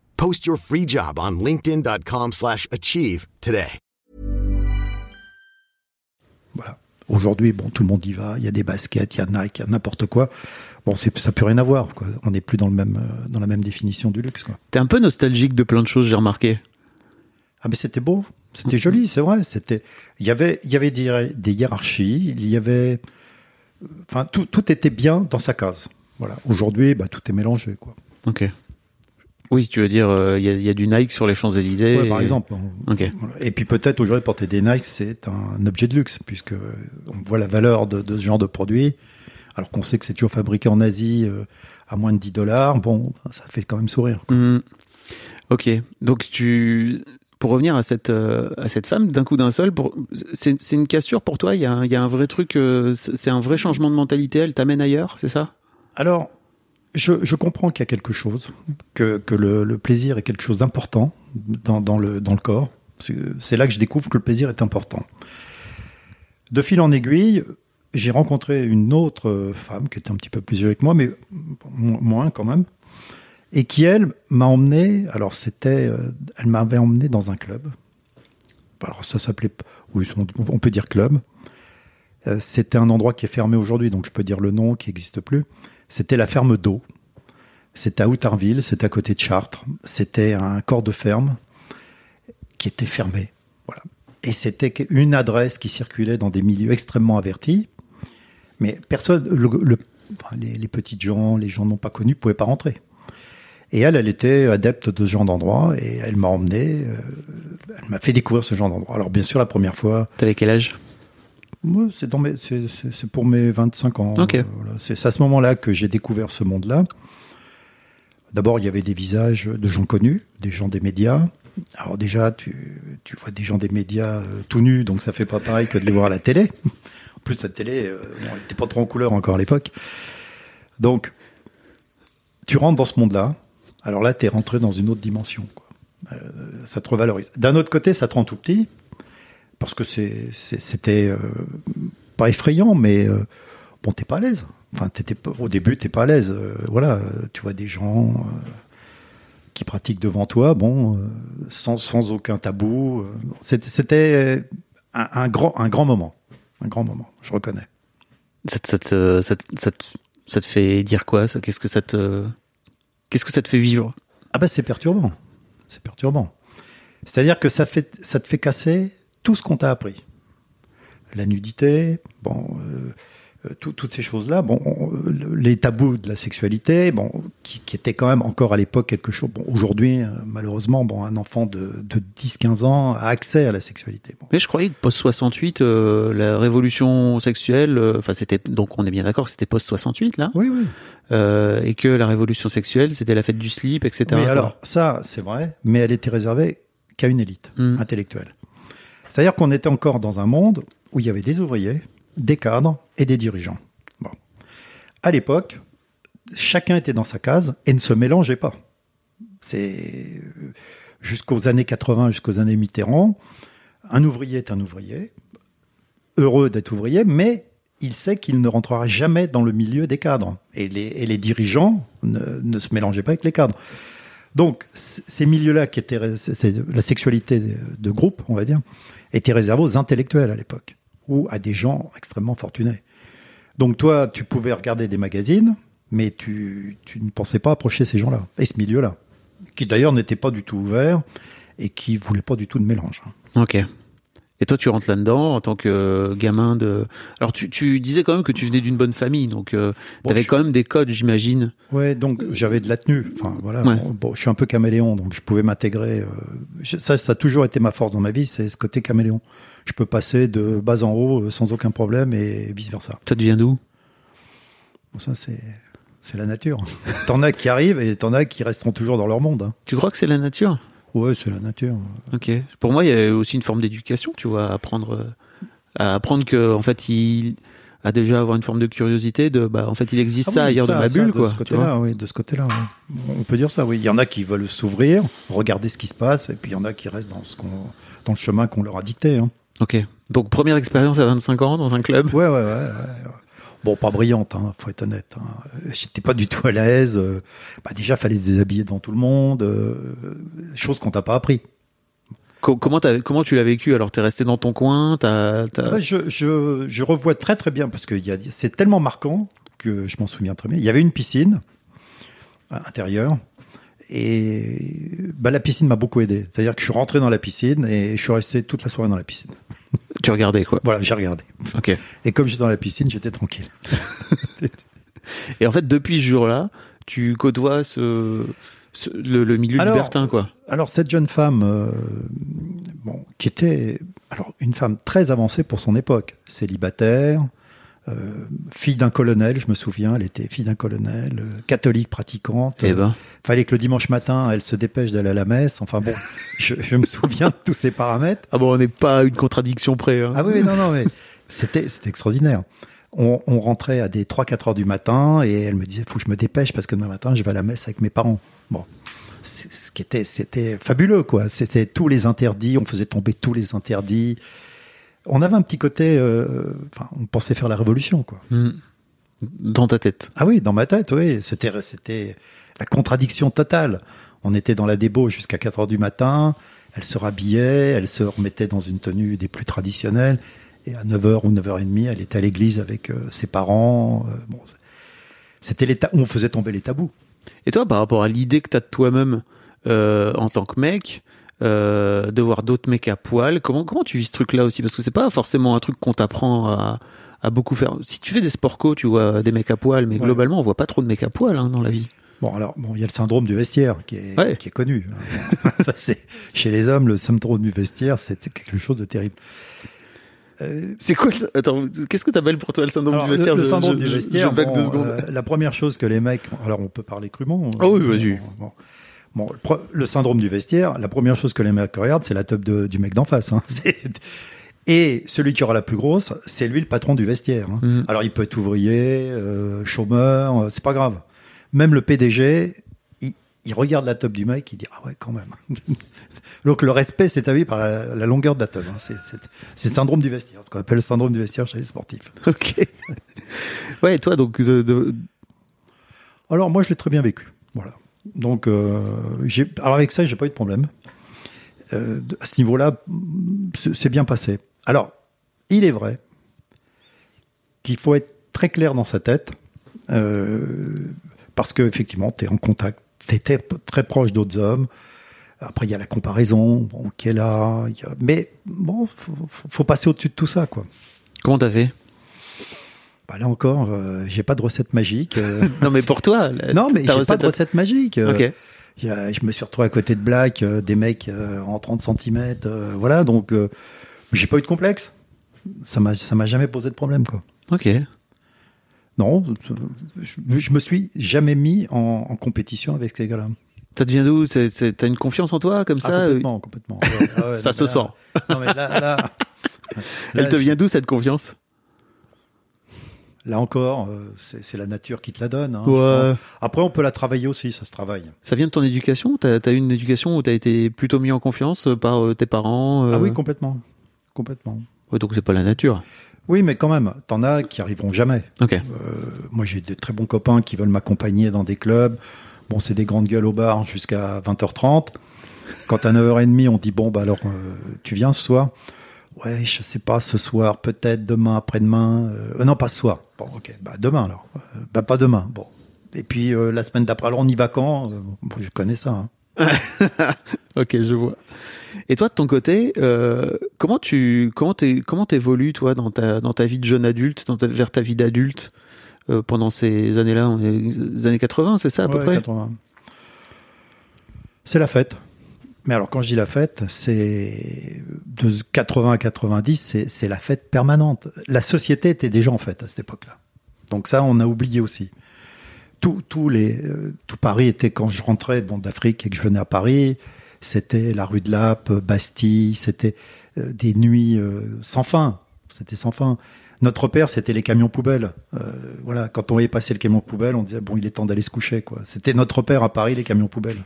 Post your free job on linkedin.com/achieve slash achieve today. Voilà. Aujourd'hui, bon, tout le monde y va. Il y a des baskets, il y a Nike, il y a n'importe quoi. Bon, c'est, ça peut rien avoir. Quoi. On n'est plus dans le même, euh, dans la même définition du luxe. Quoi. T'es un peu nostalgique de plein de choses, j'ai remarqué. Ah, mais c'était beau. C'était joli, c'est vrai. C'était, il y avait, il y avait des, des hiérarchies. Il y avait, enfin, tout, tout était bien dans sa case. Voilà. Aujourd'hui, bah, tout est mélangé, quoi. Ok. Oui, tu veux dire, euh, il y, a, y a du Nike sur les Champs-Élysées. Ouais, par exemple. Ok. Voilà. Et puis peut-être aujourd'hui porter des Nike, c'est un objet de luxe puisque on voit la valeur de, de ce genre de produit. Alors qu'on sait que c'est toujours fabriqué en Asie euh, à moins de 10 dollars. Bon, ça fait quand même sourire. quoi. Hmm. Ok. Donc tu, pour revenir à cette euh, à cette femme d'un coup d'un seul, pour... c'est c'est une cassure pour toi? Il y a un- il y a un vrai truc. euh, c'est un vrai changement de mentalité. Elle t'amène ailleurs, c'est ça? Alors, je, comprends qu'il y a quelque chose, que, le, plaisir est quelque chose d'important dans, le, corps. C'est là que je découvre que le plaisir est important. De fil en aiguille, j'ai rencontré une autre femme qui était un petit peu plus âgée que moi, mais mo- moins quand même, et qui, elle, m'a emmené, alors c'était, euh, elle m'avait emmené dans un club. Alors ça s'appelait, oui, on peut dire club. Euh, C'était un endroit qui est fermé aujourd'hui, donc je peux dire le nom qui n'existe plus. C'était la ferme d'eau. C'était à Outarville, c'était à côté de Chartres. C'était un corps de ferme qui était fermé. Voilà. Et c'était une adresse qui circulait dans des milieux extrêmement avertis. Mais personne, les petites gens, les gens non pas connus, pouvaient pas rentrer. Et elle, elle était adepte de ce genre d'endroit et elle m'a emmené, euh, elle m'a fait découvrir ce genre d'endroit. Alors bien sûr, la première fois, T'avais quel âge? Moi, c'est dans mes, c'est, c'est- c'est pour mes 25 ans. Euh, voilà. C'est à ce moment-là que j'ai découvert ce monde-là. D'abord, il y avait des visages de gens connus, des gens des médias. Alors déjà, tu, tu vois des gens des médias euh, tout nus, donc ça fait pas pareil que de les voir à la télé. En plus, cette télé, euh, bon, elle n'était pas trop en couleur encore à l'époque. Donc, tu rentres dans ce monde-là. Alors là, tu es rentré dans une autre dimension. Quoi. Euh, ça te revalorise. D'un autre côté, ça te rend tout petit parce que c'était euh, pas effrayant, mais euh, bon, t'es pas à l'aise. Enfin, t'étais pas- au début, t'es pas à l'aise. Euh, voilà, tu vois des gens euh, qui pratiquent devant toi, bon, euh, sans, sans aucun tabou. C'était- un, un grand, un grand moment, un grand moment. Je reconnais. ça te, ça, te, ça, te, ça te- ça te fait dire quoi Qu'est-ce que ça te Qu'est-ce que ça te fait vivre? Ah ben c'est perturbant. C'est perturbant. C'est-à-dire que ça, fait, ça te fait casser tout ce qu'on t'a appris. La nudité, bon, euh, euh, tout- toutes ces choses-là, bon, on- les tabous de la sexualité, bon, qui, qui étaient quand même encore à l'époque quelque chose. Bon, aujourd'hui, euh, malheureusement, bon, un enfant de, de 10-15 ans a accès à la sexualité. Bon. Mais je croyais que post 68, euh, la révolution sexuelle, euh, enfin c'était donc on est bien d'accord que c'était post 68 là, Oui, oui. euh, et que la révolution sexuelle c'était la fête du slip, etc. Oui, alors ça, c'est vrai, mais elle était réservée qu'à une élite Mm. intellectuelle. C'est-à-dire qu'on était encore dans un monde où il y avait des ouvriers, des cadres et des dirigeants. Bon. À l'époque, chacun était dans sa case et ne se mélangeait pas. C'est jusqu'aux années 80, jusqu'aux années Mitterrand, un ouvrier est un ouvrier, heureux d'être ouvrier, mais il sait qu'il ne rentrera jamais dans le milieu des cadres. Et les, dirigeants ne, ne se mélangeaient pas avec les cadres. Donc, ces milieux-là, qui étaient la sexualité de groupe, on va dire, étaient réservés aux intellectuels à l'époque, ou à des gens extrêmement fortunés. Donc, toi, tu pouvais regarder des magazines, mais tu, tu ne pensais pas approcher ces gens-là, et ce milieu-là, qui d'ailleurs n'était pas du tout ouvert, et qui voulait pas du tout de mélange. hein. Ok. Et toi, tu rentres là-dedans en tant que gamin de. Alors, tu, tu disais quand même que tu venais d'une bonne famille, donc euh, Bon, t'avais je- quand même des codes, j'imagine. Ouais, donc j'avais de la tenue. Enfin voilà. Ouais. Bon, bon, je suis un peu caméléon, donc je pouvais m'intégrer. euh, ça, ça a toujours été ma force dans ma vie, c'est ce côté caméléon. Je peux passer de bas en haut euh, sans aucun problème et vice versa. Ça te vient d'où? Bon, ça c'est c'est la nature. t'en as qui arrivent et t'en as qui resteront toujours dans leur monde. hein. Tu crois que c'est la nature? Ouais, c'est la nature. Ok. Pour moi, il y a aussi une forme d'éducation, tu vois, à apprendre, euh, à apprendre que en fait, il a déjà avoir une forme de curiosité de, bah, en fait, il existe Ah ça oui, ailleurs ça- de ma ça, bulle, de quoi. ce tu vois. côté-là, oui, de ce côté-là. oui. On peut dire ça, oui. Il y en a qui veulent s'ouvrir, regarder ce qui se passe, et puis il y en a qui restent dans, ce qu'on, dans le chemin qu'on leur a dicté. Hein. Ok. Donc première expérience à 25 ans dans un club. Ouais, ouais, ouais. ouais, ouais. Bon, pas brillante, hein, faut être honnête. Hein. J'étais pas du tout à l'aise. euh, Bah, déjà, fallait se déshabiller devant tout le monde, euh, chose qu'on t'a pas appris. Co- comment, comment tu l'as vécu? Alors, t'es resté dans ton coin, Ouais, je, je, je revois très très bien parce que c'est tellement marquant que je m'en souviens très bien. Il y avait une piscine euh, intérieure et bah, la piscine m'a beaucoup aidé. C'est-à-dire que je suis rentré dans la piscine et je suis resté toute la soirée dans la piscine. tu regardais quoi. Voilà, j'ai regardé. Ok. Et comme j'étais dans la piscine, j'étais tranquille. Et en fait, depuis ce jour-là, tu côtoies ce, ce- le, le milieu Alors, libertin, quoi. Alors cette jeune femme, euh, bon, qui était alors une femme très avancée pour son époque, célibataire, euh, fille d'un colonel, je me souviens, elle était fille d'un colonel, euh, catholique pratiquante. Eh ben. Fallait que le dimanche matin, elle se dépêche d'aller à la messe. Enfin bon, je, je me souviens de tous ces paramètres. Ah bon, on n'est pas à une contradiction près. Hein. Ah oui, oui, non, non, mais c'était, c'était extraordinaire. On, on rentrait à des 3-4 heures du matin et elle me disait, faut que je me dépêche parce que demain matin, je vais à la messe avec mes parents. Bon. C'est- Ce qui était, c'était fabuleux, quoi. C'était tous les interdits, on faisait tomber tous les interdits. On avait un petit côté, euh, enfin, on pensait faire la révolution, quoi. Hmm. Dans ta tête. Ah oui, dans ma tête, oui. C'était, c'était la contradiction totale. On était dans la débauche jusqu'à 4 heures du matin. Elle se rhabillait, elle se remettait dans une tenue des plus traditionnelles. Et à 9h ou 9h30, elle était à l'église avec euh, ses parents. Euh, bon, c'était les on faisait tomber les tabous. Et toi, par rapport à l'idée que tu as de toi-même euh, en tant que mec, euh, de voir d'autres mecs à poil, comment, comment tu vis ce truc-là aussi? Parce que c'est pas forcément un truc qu'on t'apprend à, à beaucoup faire. Si tu fais des sport co, tu vois des mecs à poil, mais Ouais. globalement, on voit pas trop de mecs à poil hein, dans la vie. Bon, alors, bon, il y a le syndrome du vestiaire qui est, Ouais. qui est connu. hein. Ça, c'est- chez les hommes, le syndrome du vestiaire, c'est quelque chose de terrible. Euh, C'est quoi ça Attends, qu'est-ce que t'appelles pour toi le syndrome Alors, du vestiaire? le, le Je- syndrome je- du je- vestiaire, Je back bon, deux secondes. euh, la première chose que les mecs, alors on peut parler crûment. Ah oui, vas-y. Bon, bon, pro- le syndrome du vestiaire, la première chose que les mecs regardent, c'est la top de- du mec d'en face. hein. C'est- Et celui qui aura la plus grosse, c'est lui le patron du vestiaire. hein. Mhm. Alors il peut être ouvrier, euh, chômeur, euh, c'est pas grave. Même le PDG, il, il regarde la top du mec, il dit ah ouais quand même. Donc le respect s'est établi par la, la longueur de la top. hein. C'est c'est- c'est le syndrome du vestiaire, ce qu'on appelle le syndrome du vestiaire chez les sportifs. Ok. Ouais, et toi, donc, de- de- Alors moi je l'ai très bien vécu. Donc euh, alors avec ça j'ai pas eu de problème. Euh, à ce niveau-là, c'est bien passé. Alors il est vrai qu'il faut être très clair dans sa tête euh, parce que effectivement tu es en contact, tu étais très proche d'autres hommes. Après il y a la comparaison bon, qui est là, a- mais bon faut- faut passer au-dessus de tout ça quoi. comment t'as fait? Bah, là encore, euh, j'ai pas de recette magique. euh, Non, mais pour toi. la- non, mais j'ai pas de recette magique. euh, Ok. Il y a- je me suis retrouvé à côté de Black, euh, des mecs en 30 cm, voilà, donc j'ai pas eu de complexe. Ça m'a, ça m'a jamais posé de problème, quoi. Ok. Non, je, je me suis jamais mis en, en compétition avec ces gars-là. Ça devient d'où? T'as une confiance en toi comme Ah, ça? complètement, complètement. Ouais, ouais, Ça non, se sent. Non, mais là, là, Elle te vient d'où cette confiance? Là encore, euh, c'est, la nature qui te la donne. hein, Ouais. Après, on peut la travailler aussi, ça se travaille. Ça vient de ton éducation? T'as as eu une éducation où t'as été plutôt mis en confiance par euh, tes parents euh, Ah oui, complètement, complètement. ouais, donc c'est pas la nature. Oui, mais quand même, t'en as qui arriveront jamais. Ok. Euh, moi, j'ai des très bons copains qui veulent m'accompagner dans des clubs. Bon, c'est des grandes gueules au bar jusqu'à 20h30. Quand à 9h30, on dit, bon, bah alors, euh, tu viens ce soir? Ouais, je sais pas, ce soir, peut-être demain, après-demain. Euh, non, pas ce soir. Bon, ok, bah demain alors. Euh, bah pas demain. Bon. Et puis euh, la semaine d'après, alors on y va quand? Euh, bon, Je connais ça. hein. Ok, je vois. Et toi, de ton côté, euh, comment tu comment t'es comment t'évolues toi dans ta dans ta vie de jeune adulte, dans ta, vers ta vie d'adulte euh, pendant ces années-là, les années 80, c'est ça à peu près? 80. C'est la fête. Mais alors, quand je dis la fête, c'est de 80 à 90, c'est la fête permanente. La société était déjà en fête à cette époque-là. Donc ça, on a oublié aussi. Tout, tout, les, euh, tout Paris était, quand je rentrais bon, d'Afrique et que je venais à Paris, c'était la rue de Lappe, Bastille, c'était euh, des nuits euh, sans fin. C'était sans fin. Notre père, c'était les camions poubelles. Euh, voilà, quand on voyait passer le camion poubelle, on disait bon, il est temps d'aller se coucher. quoi. C'était notre père à Paris, les camions poubelles.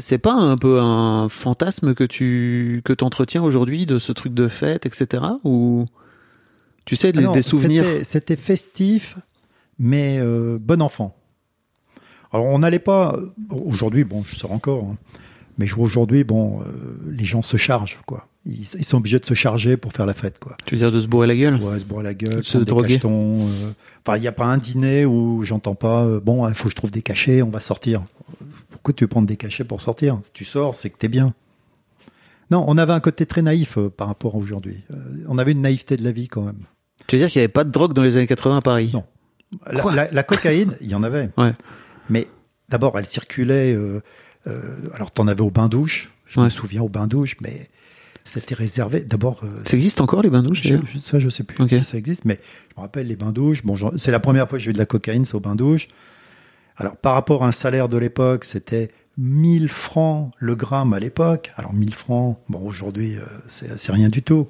C'est pas un peu un fantasme que tu que t'entretiens aujourd'hui de ce truc de fête, etc. Ou tu sais des, Ah non, des souvenirs c'était- festif, mais euh, bon enfant. Alors on n'allait pas. Aujourd'hui, bon, je sors encore, hein, mais je vois aujourd'hui, bon, euh, les gens se chargent, quoi. Ils, ils sont obligés de se charger pour faire la fête, quoi. Tu veux dire de se bourrer la gueule Ouais, se boire la gueule, Se des droguer. cachetons. euh. Enfin, il n'y a pas un dîner où j'entends pas. bon, il faut que je trouve des cachets, on va sortir. Pourquoi tu veux prendre des cachets pour sortir Si tu sors, c'est que t'es bien. Non, on avait un côté très naïf euh, par rapport à aujourd'hui. Euh, on avait une naïveté de la vie quand même. Tu veux dire qu'il n'y avait pas de drogue dans les années 80 à Paris? Non. La, Quoi? la- la cocaïne, il y en avait. Ouais. Mais d'abord, elle circulait. Euh, alors, t'en avais au bain-douche. Je Ouais. me souviens au bain-douche, mais c'était réservé. D'abord, Ça existe encore les bains douches je- je- ça, je sais plus si ça existe, mais je me rappelle les bains-douches. Bon, c'est la première fois que j'ai vu de la cocaïne, c'est au bain-douche. Alors, par rapport à un salaire de l'époque, c'était 1000 francs le gramme à l'époque. Alors, 1000 francs, bon, aujourd'hui, euh, c'est rien du tout.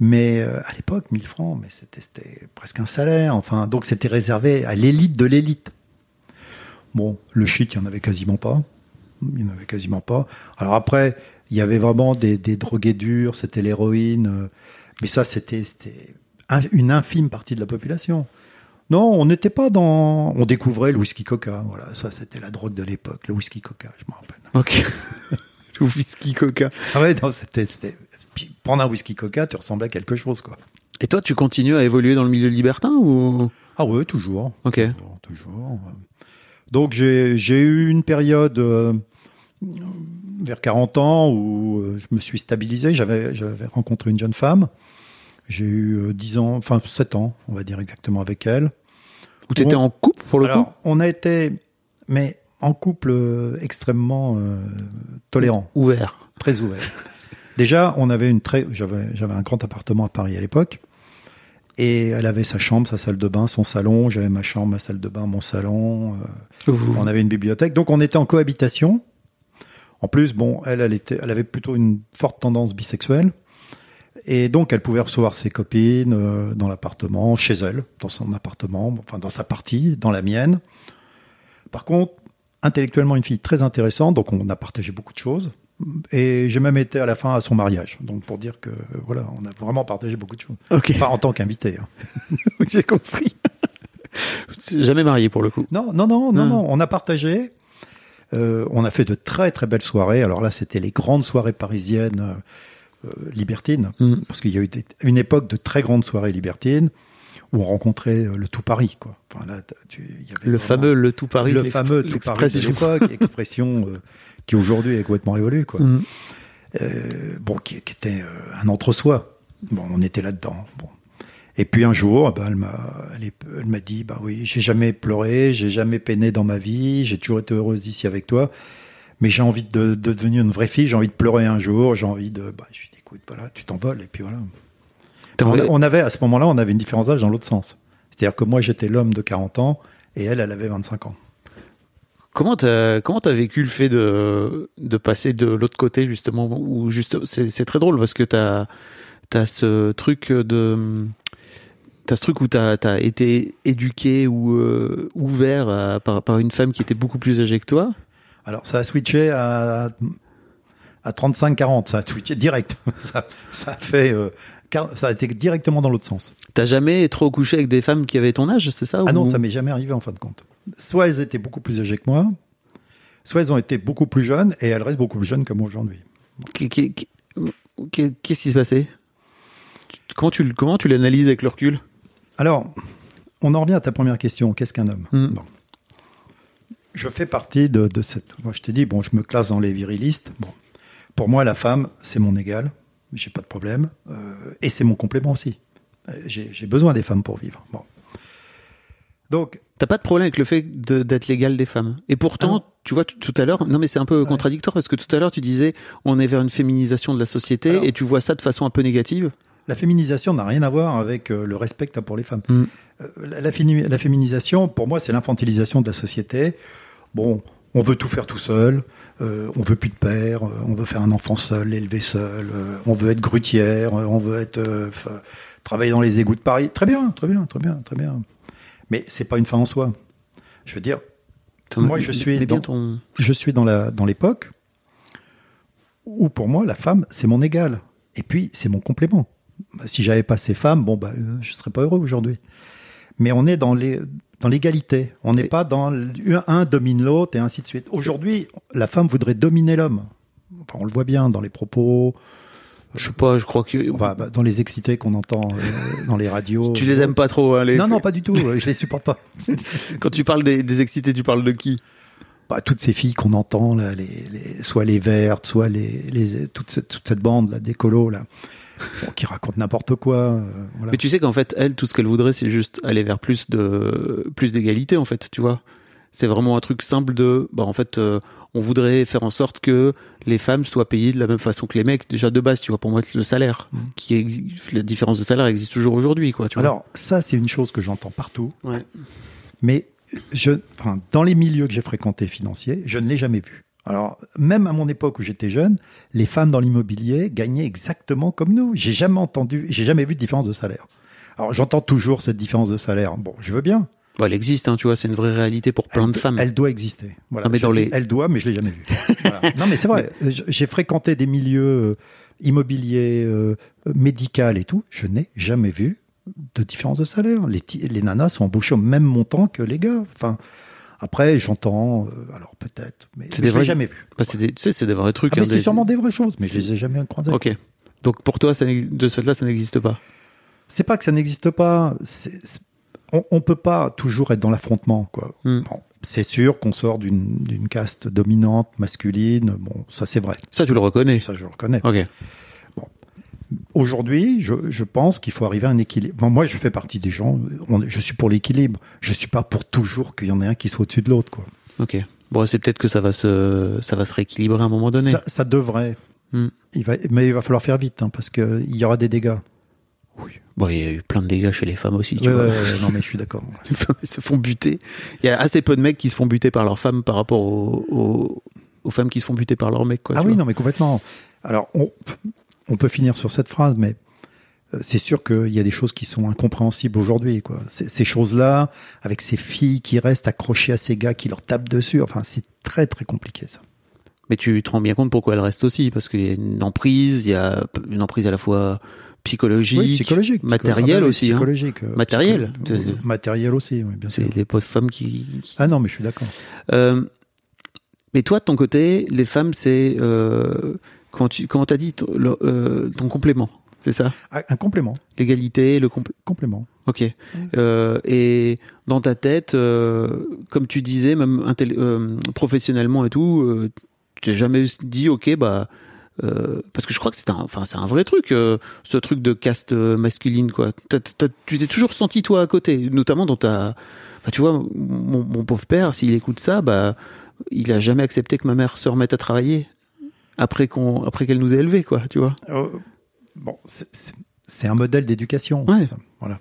Mais euh, à l'époque, 1000 francs, mais c'était presque un salaire. Enfin, donc c'était réservé à l'élite de l'élite. Bon, le shit, il n'y en avait quasiment pas. Il n'y en avait quasiment pas. Alors après, il y avait vraiment des, drogués durs, c'était l'héroïne. euh, Mais ça, c'était c'était un- une infime partie de la population. Non, on n'était pas dans. On découvrait le whisky coca. Voilà, ça, c'était la drogue de l'époque, le whisky coca, je me rappelle. Ok. le whisky coca. Ah ouais, non, c'était. Prendre un whisky coca, tu ressemblais à quelque chose, quoi. Et toi, tu continues à évoluer dans le milieu libertin ou? Ah ouais, toujours. Ok. Toujours. toujours. Donc j'ai eu une période euh, vers 40 ans où euh, je me suis stabilisé. J'avais rencontré une jeune femme. J'ai eu euh, 10 ans, enfin 7 ans, on va dire exactement avec elle. Ou t'étais Bon. en couple pour le Alors, coup on a été, mais en couple euh, extrêmement euh, tolérant, Ouvert. très ouvert. Déjà, on avait une très, j'avais, j'avais un grand appartement à Paris à l'époque, et elle avait sa chambre, sa salle de bain, son salon. J'avais ma chambre, ma salle de bain, mon salon. euh, Vous- on avait une bibliothèque, donc on était en cohabitation. En plus, bon, elle, elle était, elle avait plutôt une forte tendance bisexuelle, et donc elle pouvait recevoir ses copines euh, dans l'appartement, chez elle, dans son appartement, enfin dans sa partie, dans la mienne. Par contre, intellectuellement une fille très intéressante, donc on a partagé beaucoup de choses. Et j'ai même été à la fin à son mariage, donc pour dire que euh, voilà, on a vraiment partagé beaucoup de choses. Ok. Pas en tant qu'invité. hein. Oui, j'ai compris. Jamais marié pour le coup. Non, non, non, non, Ah. non. On a partagé. Euh, on a fait de très très belles soirées. Alors là, c'était les grandes soirées parisiennes euh, libertines, Mm. parce qu'il y a eu des- une époque de très grandes soirées libertines où on rencontrait euh, le tout Paris, quoi. Enfin là, t'as- tu- il y avait Le fameux le tout Paris. le fameux tout Paris de l'expression. l'époque, expression euh, qui aujourd'hui est complètement révolue, quoi. Mm. Euh, bon, qui, qui était euh, un entre-soi. Bon, on était là-dedans. Bon. Et puis un jour, ben, elle m'a, elle, est- elle m'a dit, bah oui, j'ai jamais pleuré, j'ai jamais peiné dans ma vie, j'ai toujours été heureuse ici avec toi, mais j'ai envie de, de devenir une vraie fille, j'ai envie de pleurer un jour, j'ai envie de, bah, je lui dis, écoute, voilà, tu t'envoles, et puis voilà. On, avait, à ce moment-là, on avait une différence d'âge dans l'autre sens. C'est-à-dire que moi, j'étais l'homme de 40 ans, et elle, elle avait 25 ans. Comment t'as comment vécu le fait de de passer de l'autre côté justement juste c'est très drôle parce que t'as t'as ce truc de t'as ce truc où t'as as été éduqué ou euh, ouvert à- par par une femme qui était beaucoup plus âgée que toi. Alors, ça a switché à, à 35-40, ça a switché direct. ça, ça a fait, euh, ça a été directement dans l'autre sens. T'as jamais trop couché avec des femmes qui avaient ton âge, c'est ça Ah non, ou- ça m'est jamais arrivé en fin de compte. Soit elles étaient beaucoup plus âgées que moi, soit elles ont été beaucoup plus jeunes et elles restent beaucoup plus jeunes que moi aujourd'hui. Qu'est- qu'est- qu'est- Qu'est-ce qui se passait? Comment tu comment tu l'analyses avec le recul? Alors, on en revient à ta première question. Qu'est-ce qu'un homme? Mm. Bon. Je fais partie de, de cette. Moi, je t'ai dit, bon, je me classe dans les virilistes. Bon. Pour moi, la femme, c'est mon égal. J'ai pas de problème. Euh, et c'est mon complément aussi. Euh, J'ai besoin des femmes pour vivre. Bon. Donc, T'as pas de problème avec le fait d'être l'égal des femmes. Et pourtant, Ah tu vois, tout à l'heure, non mais c'est un peu contradictoire parce que tout à l'heure tu disais on est vers une féminisation de la société Alors- et tu vois ça de façon un peu négative. la féminisation n'a rien à voir avec euh, le respect que tu as pour les femmes. Mm. La, la fémi- la féminisation, pour moi, c'est l'infantilisation de la société. Bon, on veut tout faire tout seul, euh, on veut plus de père, euh, on veut faire un enfant seul, l'élever seul, euh, on veut être grutière, on veut être travailler dans les égouts de Paris. Très bien, très bien, très bien, très bien. Mais c'est pas une fin en soi. Je veux dire, Moi, je suis dans- ton- je suis dans la dans l'époque où pour moi la femme c'est mon égal et puis c'est mon complément. Si j'avais pas ces femmes, bon bah je serais pas heureux aujourd'hui. Mais on est dans les dans l'égalité. On n'est pas dans un domine l'autre et ainsi de suite. Aujourd'hui, la femme voudrait dominer l'homme. Enfin, on le voit bien dans les propos, Je sais pas, je crois que. bah, bah, dans les excités qu'on entend euh, dans les radios. tu les aimes pas trop, hein, les. Non, non, pas du tout. euh, Je les supporte pas. Quand tu parles des, des excités, tu parles de qui? Bah, toutes ces filles qu'on entend là, les, les- soit les vertes, soit les, les toute, cette, toute cette bande là d'écolos là, bon, qui racontent n'importe quoi. euh, voilà. Mais tu sais qu'en fait, elle, tout ce qu'elle voudrait, c'est juste aller vers plus de plus d'égalité, en fait, tu vois. C'est vraiment un truc simple de, bah en fait, euh, on voudrait faire en sorte que les femmes soient payées de la même façon que les mecs. Déjà de base, tu vois, pour moi, le salaire, qui exi- la différence de salaire existe toujours aujourd'hui, quoi. Tu vois. Alors ça, c'est une chose que j'entends partout, ouais. mais je, enfin, dans les milieux que j'ai fréquentés financiers, je ne l'ai jamais vu. Alors même à mon époque où j'étais jeune, les femmes dans l'immobilier gagnaient exactement comme nous. J'ai jamais entendu, j'ai jamais vu de différence de salaire. Alors j'entends toujours cette différence de salaire. Bon, je veux bien. Bah, elle existe, hein, tu vois, c'est une vraie réalité pour plein elle, de femmes. Elle doit exister. Voilà. Non, mais dans les- Elle doit, mais je l'ai jamais vue. Voilà. Non, mais c'est vrai. J'ai fréquenté des milieux euh, immobiliers, euh, médicaux et tout. Je n'ai jamais vu de différence de salaire. Les, les nanas sont embauchées au même montant que les gars. Enfin, après, j'entends. euh, alors peut-être, mais, mais des je l'ai vrais- jamais vu. Bah, c'est des, tu sais, c'est des vrais trucs. Ah, mais hein, c'est des- sûrement des vraies choses, mais je c'est- les ai jamais croisées. Ok. Donc pour toi, ça de ce fait-là, ça n'existe pas. C'est pas que ça n'existe pas. on, on peut pas toujours être dans l'affrontement, quoi. Hmm. Bon, c'est sûr qu'on sort d'une d'une caste dominante, masculine. Bon, ça c'est vrai. Ça, tu le reconnais. Ça, je le reconnais. Ok. Aujourd'hui, je, je pense qu'il faut arriver à un équilibre. Bon, moi, je fais partie des gens. on- je suis pour l'équilibre. Je suis pas pour toujours qu'il y en ait un qui soit au-dessus de l'autre, quoi. Ok. Bon, c'est peut-être que ça va se, ça va se rééquilibrer à un moment donné. Ça, ça devrait. Hmm. Il va, mais il va falloir faire vite, hein, parce que il y aura des dégâts. Bon, il y a eu plein de dégâts chez les femmes aussi, tu Ouais, vois. ouais, ouais, non, mais je suis d'accord. Les femmes se font buter. Il y a assez peu de mecs qui se font buter par leurs femmes par rapport aux, aux, aux femmes qui se font buter par leurs mecs, quoi. ah oui, vois. non, mais complètement. Alors, on, on peut finir sur cette phrase, mais euh, c'est sûr qu'il y a des choses qui sont incompréhensibles aujourd'hui. Quoi. Ces, ces choses-là, avec ces filles qui restent accrochées à ces gars qui leur tapent dessus, enfin, c'est très très compliqué ça. Mais tu te rends bien compte pourquoi elles restent aussi, parce qu'il y a une emprise, il y a une emprise à la fois psychologique, Oui, psychologique, matérielle Ah bah aussi. hein. psychologique, euh, Matériel. aussi, oui, bien sûr. C'est les pauvres femmes qui. qui- Ah non, mais je suis d'accord. Euh, mais toi, de ton côté, les femmes, c'est euh, comment tu comment t'as dit ton, le- euh, ton complément, c'est ça? Ah, Un complément, L'égalité, le complément. complément. Ok. Euh, et dans ta tête, euh, comme tu disais, même euh, professionnellement et tout, euh, tu t'es jamais dit, ok, bah, euh, parce que je crois que c'est un, enfin, c'est un vrai truc, euh, ce truc de caste euh, masculine, quoi. T'as- t'as- tu t'es toujours senti toi à côté, notamment dans ta, enfin, tu vois, mon, mon pauvre père, s'il écoute ça, bah, il a jamais accepté que ma mère se remette à travailler après qu'on, après qu'elle nous ait élevés, quoi, tu vois. Euh, bon, c'est- un modèle d'éducation. Ouais. Voilà.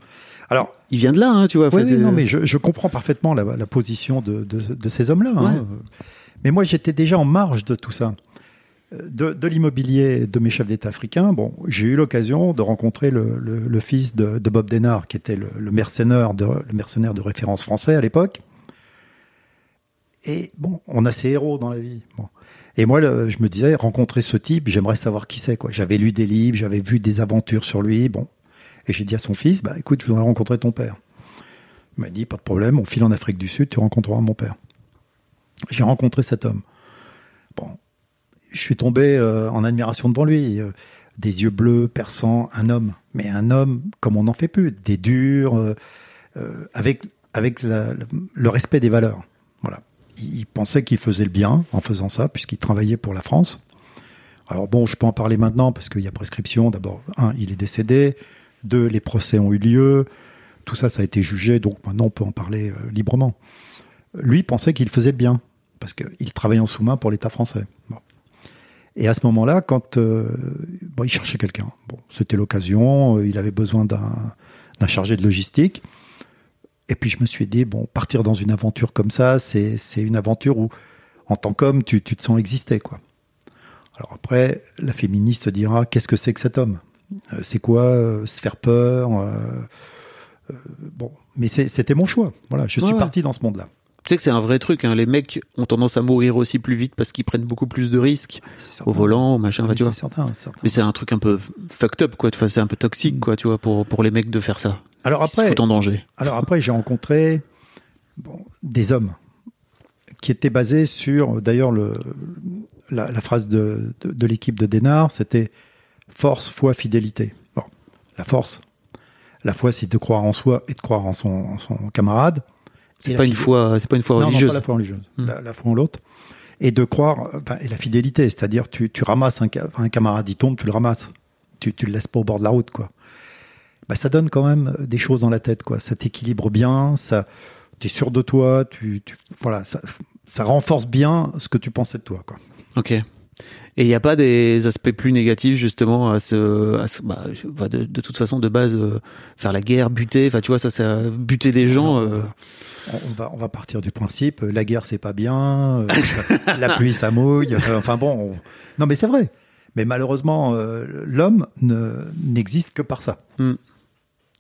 Alors, Il vient de là, hein, tu vois. Enfin, oui, non, mais je, je comprends parfaitement la, la position de, de, de ces hommes-là. hein. Ouais. Mais moi, j'étais déjà en marge de tout ça. Euh, De, de l'immobilier de mes chefs d'État africains, bon, j'ai eu l'occasion de rencontrer le, le- le fils de, de Bob Denard, qui était le, le mercenaire de, le mercenaire de référence français à l'époque. Et bon, on a ces héros dans la vie. Bon. Et moi, je me disais, rencontrer ce type, j'aimerais savoir qui c'est. quoi. J'avais lu des livres, j'avais vu des aventures sur lui. Bon, et j'ai dit à son fils, bah écoute, je voudrais rencontrer ton père. Il m'a dit, pas de problème, on file en Afrique du Sud, tu rencontreras mon père. J'ai rencontré cet homme. Bon, je suis tombé euh, en admiration devant lui. euh, des yeux bleus, perçants, un homme. Mais un homme comme on n'en fait plus. Des durs, euh, euh, avec, avec le respect des valeurs. Il, pensait qu'il faisait le bien en faisant ça, puisqu'il travaillait pour la France. Alors bon, je peux en parler maintenant, parce qu'il y a prescription. D'abord, un, il est décédé. Deux, les procès ont eu lieu. Tout ça, ça a été jugé, donc maintenant on peut en parler euh, librement. Lui pensait qu'il faisait le bien, parce qu'il travaillait en sous-main pour l'État français. Et à ce moment-là, quand euh, il cherchait quelqu'un, c'était l'occasion, euh, il avait besoin d'un chargé de logistique. Et puis je me suis dit, bon, partir dans une aventure comme ça, c'est une aventure où en tant qu'homme, tu, tu te sens exister, quoi. Alors après, la féministe dira qu'est-ce que c'est que cet homme? Euh, C'est quoi euh, se faire peur euh, Bon, mais c'était mon choix. Voilà, je suis parti dans ce monde-là. Tu sais que c'est un vrai truc. Hein. Les mecs ont tendance à mourir aussi plus vite parce qu'ils prennent beaucoup plus de risques C'est au volant, au machin. Ah, tu vois. c'est certain, certain. Mais c'est un truc un peu fucked up, quoi. Enfin, c'est un peu toxique, quoi, tu vois, pour, pour les mecs de faire ça. Alors après, foutent en danger. Alors après, j'ai rencontré bon, des hommes qui étaient basés sur, d'ailleurs, le, la, la phrase de, de, de l'équipe de Dénard, c'était force, foi, fidélité. Bon, la force, la foi, c'est de croire en soi et de croire en son, en son camarade. C'est pas une foi, c'est pas une foi religieuse. Non, pas la foi religieuse, Hmm. la, la foi en l'autre. Et de croire, ben, et la fidélité, c'est-à-dire tu, tu ramasses un, un camarade, il tombe, tu le ramasses. Tu, tu le laisses pas au bord de la route, quoi. Bah, ça donne quand même des choses dans la tête, quoi. Ça t'équilibre bien, ça, t'es sûr de toi, tu, tu voilà, ça, ça renforce bien ce que tu pensais de toi, quoi. Ok. Et il n'y a pas des aspects plus négatifs justement à ce, à ce- bah, de, de toute façon de base euh, faire la guerre, buter, enfin tu vois ça, ça buter des gens. Euh, on, va, on va partir du principe, euh, la guerre c'est pas bien, euh, la pluie ça mouille. Enfin bon, on- non mais c'est vrai. Mais malheureusement, l'homme ne- n'existe que par ça.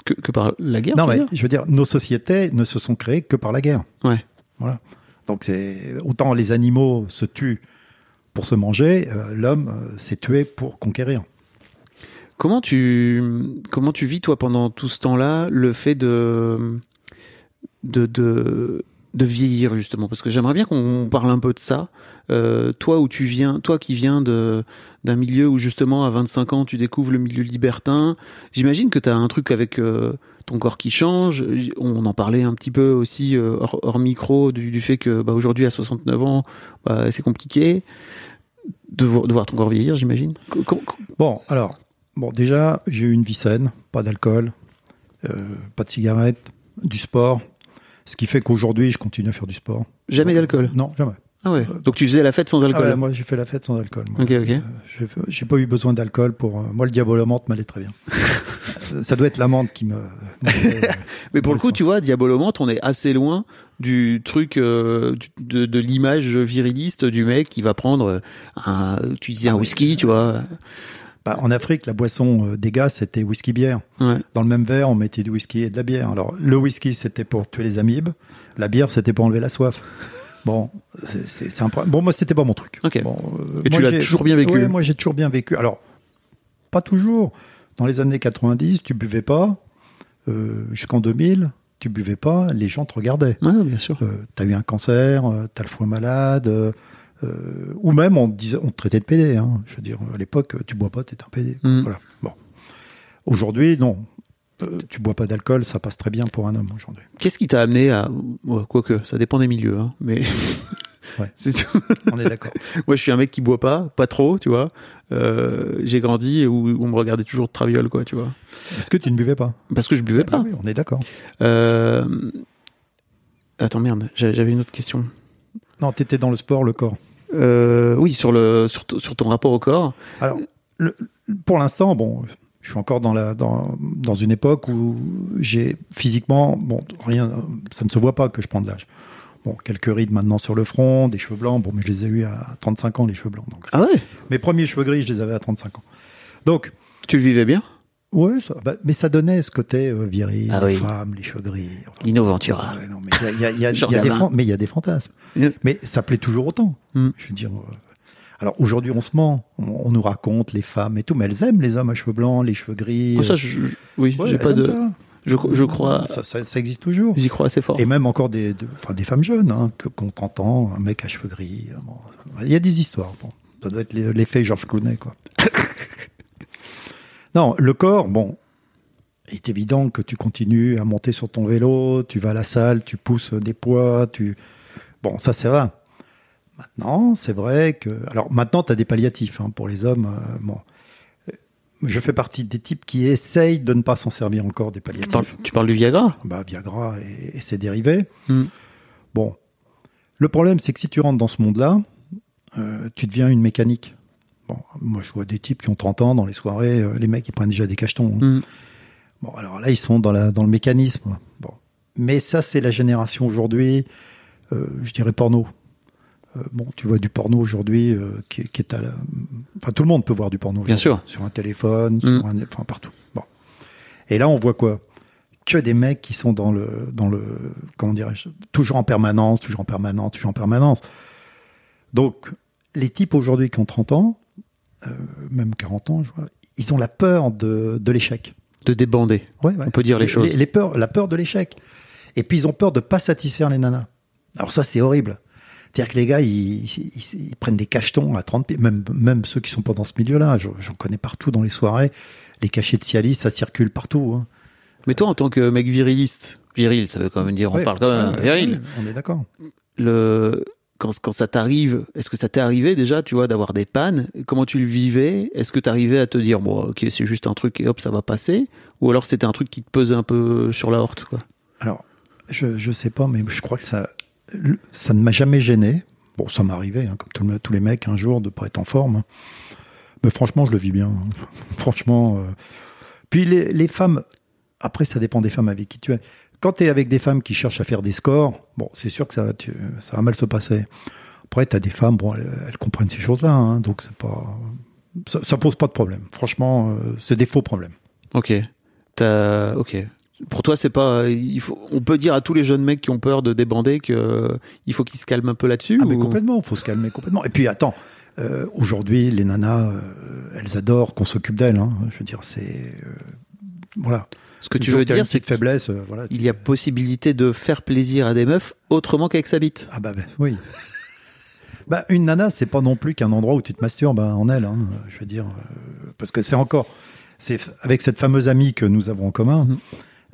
Que, que par la guerre. Non mais dire je veux dire, nos sociétés ne se sont créées que par la guerre. Ouais. Voilà. Donc c'est autant les animaux se tuent pour se manger, euh, l'homme euh, s'est tué pour conquérir. Comment tu comment tu vis toi pendant tout ce temps-là le fait de de de, de vieillir justement parce que j'aimerais bien qu'on parle un peu de ça. Euh, toi où tu viens, toi qui viens de d'un milieu où justement à 25 ans tu découvres le milieu libertin, j'imagine que tu as un truc avec euh, ton corps qui change. On en parlait un petit peu aussi euh, hors, micro du, fait que bah, aujourd'hui à 69 ans bah, c'est compliqué de, vo- de voir ton corps vieillir, j'imagine. Bon, alors, bon, déjà, j'ai eu une vie saine, pas d'alcool, pas de cigarette, du sport, ce qui fait qu'aujourd'hui, je continue à faire du sport. Jamais d'alcool. Non, jamais. Ah ouais. Donc tu faisais la fête sans Ah alcool. ouais, moi, j'ai fait la fête sans alcool. moi. Ok, ok. Euh, j'ai- pas eu besoin d'alcool pour. euh, moi, le diabolomante m'allait très bien. Euh, Ça doit être l'amande qui me. Mais pour le coup, tu vois, Diabolomante, on est assez loin du truc euh, de, de l'image viriliste du mec qui va prendre euh, un, tu disais un Ah whisky, tu vois. Bah, en Afrique, la boisson euh, des gars, c'était whisky-bière. Ouais. Dans le même verre, on mettait du whisky et de la bière. Alors, le whisky, c'était pour tuer les amibes. La bière, c'était pour enlever la soif. Bon, c'est- un problème. Bon, moi, c'était pas mon truc. Ok. Bon, euh, Et tu moi, l'as j'ai- toujours bien vécu? Ouais, moi, j'ai toujours bien vécu. Alors, pas toujours. Dans les années 90, tu buvais pas. Euh, Jusqu'en 2000, tu buvais pas. Les gens te regardaient. Ouais, bien sûr. Euh, t'as eu un cancer, euh, t'as le foie malade, euh, ou même on te, disait, on te traitait de pédé. Hein. Je veux dire, à l'époque, tu bois pas, t'es un pédé. Mm. Voilà. Bon. Aujourd'hui, non. Euh, tu bois pas d'alcool, ça passe très bien pour un homme aujourd'hui. Qu'est-ce qui t'a amené à, ouais, quoique, ça dépend des milieux, hein, mais. Ouais. C'est- On est d'accord. Moi, je suis un mec qui boit pas, pas trop, tu vois. Euh, j'ai grandi où on me regardait toujours de traviole, quoi, tu vois. Est-ce que tu ne buvais pas? Parce que je buvais Ah pas. oui, On est d'accord. Euh... Attends, merde, j'a- j'avais une autre question. Non, t'étais dans le sport, le corps. Euh, oui, sur le sur, ton rapport au corps. Alors, le- pour l'instant, bon, je suis encore dans la dans, dans une époque où j'ai physiquement, bon, rien, ça ne se voit pas que je prends de l'âge. Bon, quelques rides maintenant sur le front, des cheveux blancs. Bon, mais je les ai eu à 35 ans, les cheveux blancs. Donc, Ah ouais? mes premiers cheveux gris, je les avais à 35 ans. Donc, Tu le vivais bien? Ouais, ça- bah, mais ça donnait ce côté euh, viril, Ah oui. femme, les cheveux gris. Enfin, Dino Ventura. ouais, non, mais il y a, il y a- il y a- Genre il y a des gamin. fan- mais il y a des fantasmes. Yeah. Mais ça plaît toujours autant. Mm. Je veux dire. euh, alors aujourd'hui, on se ment. On, on nous raconte les femmes et tout, mais elles aiment les hommes à cheveux blancs, les cheveux gris. Oh, ça, je, je- oui, Ouais, j'ai pas de. ça. Je, je crois. Ça, ça- ça existe toujours. J'y crois assez fort. Et même encore des, de- enfin, des femmes jeunes, hein, que, qu'on t'entend, un mec à cheveux gris. euh, bon, il y a des histoires. Bon, ça doit être l'e- l'effet Georges Clooney, quoi. non, le corps, bon, il est évident que tu continues à monter sur ton vélo, tu vas à la salle, tu pousses des poids, tu. Bon, ça, c'est vrai. Maintenant, c'est vrai que. Alors, maintenant, tu as des palliatifs hein, pour les hommes. euh, bon. Euh, Je fais partie des types qui essayent de ne pas s'en servir encore des tu, palliatifs parles, tu parles du Viagra? Bah, Viagra et, et ses dérivés. Hmm. Bon, le problème, c'est que si tu rentres dans ce monde-là, euh, tu deviens une mécanique. Bon, moi, je vois des types qui ont 30 ans dans les soirées, euh, les mecs, ils prennent déjà des cachetons. hein. Hmm. Bon, alors là, ils sont dans, la, dans le mécanisme. Bon. Mais ça, c'est la génération aujourd'hui, euh, je dirais porno. Euh, bon, tu vois du porno aujourd'hui euh, qui, qui est à la... Enfin, tout le monde peut voir du porno. Bien sûr. Sur un téléphone, Mm. sur un... enfin partout. Bon. Et là, on voit quoi? Que des mecs qui sont dans le, dans le, comment dirais-je, toujours en permanence, toujours en permanence, toujours en permanence. Donc, les types aujourd'hui qui ont 30 ans, euh, même 40 ans, je vois, ils ont la peur de, de l'échec. De débander. Ouais, ouais. On peut dire les choses. Les, peurs, la peur de l'échec. Et puis ils ont peur de pas satisfaire les nanas. Alors ça, c'est horrible. C'est-à-dire que les gars, ils, ils- ils prennent des cachetons à 30 pieds, même, même ceux qui sont pas dans ce milieu-là. Je- J'en connais partout dans les soirées. Les cachets de Cialis, ça circule partout. hein. Mais toi, en tant que mec viriliste, viril, ça veut quand même dire, on parle quand même viril. on est d'accord. Le, quand, ça t'arrive, est-ce que ça t'est arrivé déjà, tu vois, d'avoir des pannes? Comment tu le vivais? Est-ce que t'arrivais à te dire, bon, ok, c'est juste un truc et hop, ça va passer? Ou alors c'était un truc qui te pesait un peu sur la horte, quoi? Alors, je, je sais pas, mais je crois que ça, ça ne m'a jamais gêné. Bon, ça m'est arrivé, hein, comme tout le- tous les mecs, un jour, de pas être en forme. Mais franchement, je le vis bien. Franchement. euh. Puis les, les femmes, après, ça dépend des femmes avec qui tu es. Quand tu es avec des femmes qui cherchent à faire des scores, bon, c'est sûr que ça, va- tu- ça va mal se passer. Après, tu as des femmes, bon, elles, elles comprennent ces choses-là, hein, donc c'est pas. Ça, ça pose pas de problème. Franchement, euh, c'est des faux problèmes. Ok. T'as, ok. Pour toi, c'est pas, il faut, on peut dire à tous les jeunes mecs qui ont peur de débander que il faut qu'ils se calment un peu là-dessus. Ah mais ou- complètement, faut se calmer complètement. Et puis attends, euh, aujourd'hui les nanas, euh, elles adorent qu'on s'occupe d'elles. Hein. Je veux dire, c'est voilà. Ce que tu veux dire, c'est faiblesse, euh, voilà. qu'il y a possibilité de faire plaisir à des meufs autrement qu'avec sa bite. Ah bah, bah, oui. bah une nana, c'est pas non plus qu'un endroit où tu te masturbes hein, en elle. Hein, je veux dire, euh, parce que c'est encore, c'est avec cette fameuse amie que nous avons en commun, Mhm.